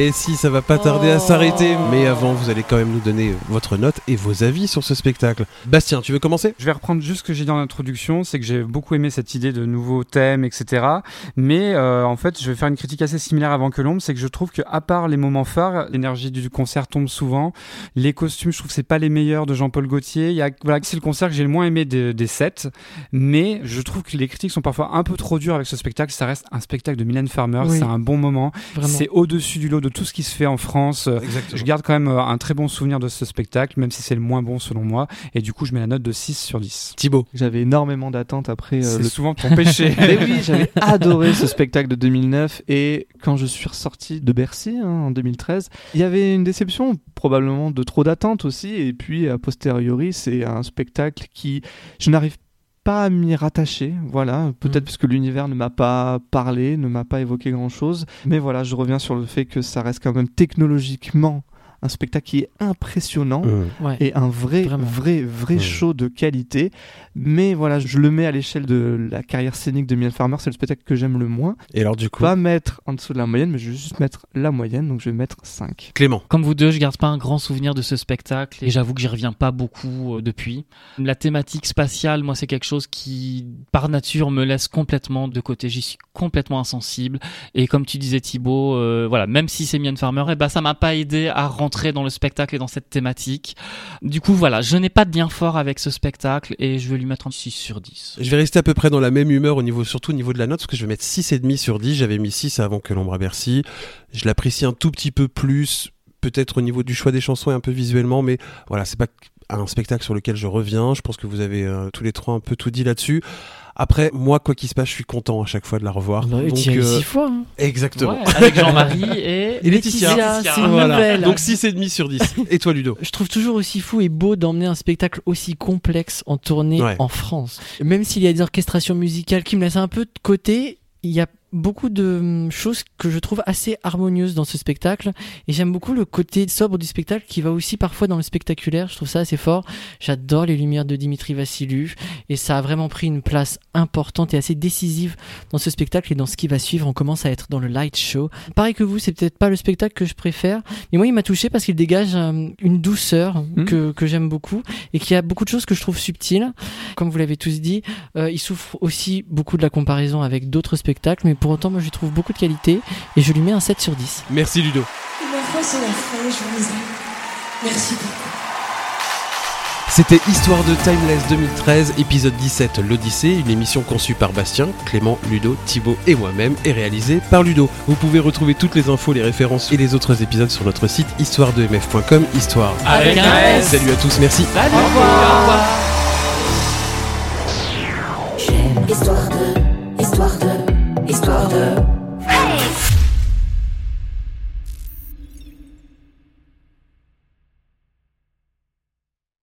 Et si ça va pas tarder à s'arrêter, mais avant vous allez quand même nous donner votre note et vos avis sur ce spectacle. Bastien, tu veux commencer? Je vais reprendre juste ce que j'ai dit dans l'introduction, c'est que j'ai beaucoup aimé cette idée de nouveaux thèmes, etc. Mais euh, en fait, je vais faire une critique assez similaire avant que l'ombre, c'est que je trouve que à part les moments phares, l'énergie du concert tombe souvent. Les costumes, je trouve que c'est pas les meilleurs de Jean-Paul Gaultier. Il y a, voilà, c'est le concert que j'ai le moins aimé des, des sept, mais je trouve que les critiques sont parfois un peu trop dures avec ce spectacle. Ça reste un spectacle de Mylène Farmer, Oui. c'est un bon moment. C'est au-dessus du lot de tout ce qui se fait en France. Euh, Exactement. Je garde quand même euh, un très bon souvenir de ce spectacle, même si c'est le moins bon selon moi. Et du coup, je mets la note de 6 sur 10. Thibaut. J'avais énormément d'attentes après euh, C'est le souvent ton péché. Mais oui, j'avais adoré ce spectacle de 2009 et quand je suis ressorti de Bercy hein, en 2013, il y avait une déception, probablement de trop d'attentes aussi et puis a posteriori, c'est un spectacle qui je n'arrive pas à m'y rattacher, voilà, peut-être parce que l'univers ne m'a pas parlé, ne m'a pas évoqué grand-chose, mais voilà, je reviens sur le fait que ça reste quand même technologiquement un spectacle qui est impressionnant Mmh. Ouais. et un vrai, Vraiment. vrai, vrai Mmh. show de qualité. Mais voilà, je le mets à l'échelle de la carrière scénique de Mylène Farmer. C'est le spectacle que j'aime le moins. Et alors du coup, Pas mettre en dessous de la moyenne, mais je vais juste mettre la moyenne. Donc je vais mettre 5. Clément. Comme vous deux, je garde pas un grand souvenir de ce spectacle et j'avoue que j'y reviens pas beaucoup euh, depuis. La thématique spatiale, moi, c'est quelque chose qui, par nature, me laisse complètement de côté. J'y suis complètement insensible. Et comme tu disais, Thibaut, euh, voilà, même si c'est Mylène Farmer, eh ben, ça m'a pas aidé à rentrer dans le spectacle et dans cette thématique. Du coup, voilà, je n'ai pas de lien fort avec ce spectacle et je vais lui mettre un 6 sur 10. Je vais rester à peu près dans la même humeur au niveau, surtout au niveau de la note, parce que je vais mettre 6,5 sur 10. J'avais mis 6 avant que l'ombre à Bercy. Je l'apprécie un tout petit peu plus, peut-être au niveau du choix des chansons et un peu visuellement, mais voilà, c'est pas un spectacle sur lequel je reviens. Je pense que vous avez euh, tous les trois un peu tout dit là-dessus. Après, moi, quoi qu'il se passe, je suis content à chaque fois de la revoir. Bah oui, Donc, tu euh, six fois, hein. Exactement. Ouais, avec Jean-Marie et, Et Laetitia. Laetitia, c'est une Voilà. nouvelle. Donc 6,5 sur 10. Et toi, Ludo Je trouve toujours aussi fou et beau d'emmener un spectacle aussi complexe en tournée Ouais. en France. Même s'il y a des orchestrations musicales qui me laissent un peu de côté, il y a beaucoup de choses que je trouve assez harmonieuses dans ce spectacle. Et j'aime beaucoup le côté sobre du spectacle qui va aussi parfois dans le spectaculaire. Je trouve ça assez fort. J'adore les lumières de Dimitri Vassilou et ça a vraiment pris une place importante et assez décisive dans ce spectacle et dans ce qui va suivre. On commence à être dans le light show. Pareil que vous c'est peut-être pas le spectacle que je préfère. Mais moi il m'a touché parce qu'il dégage hum, une douceur que, que j'aime beaucoup et qui a beaucoup de choses que je trouve subtiles. Comme vous l'avez tous dit euh, il souffre aussi beaucoup de la comparaison avec d'autres spectacles mais pour autant moi je lui trouve beaucoup de qualité et je lui mets un 7 sur 10 Merci Ludo. Ma foi, c'est la fin, je vous aime. Merci beaucoup. C'était Histoire de Timeless 2013, épisode 17, l'Odyssée, une émission conçue par Bastien, Clément, Ludo, Thibaut et moi-même et réalisée par Ludo. Vous pouvez retrouver toutes les infos, les références et les autres épisodes sur notre site histoiredemf.com, histoire Avec un S. Salut à tous, merci. Salut. Au revoir. Au revoir.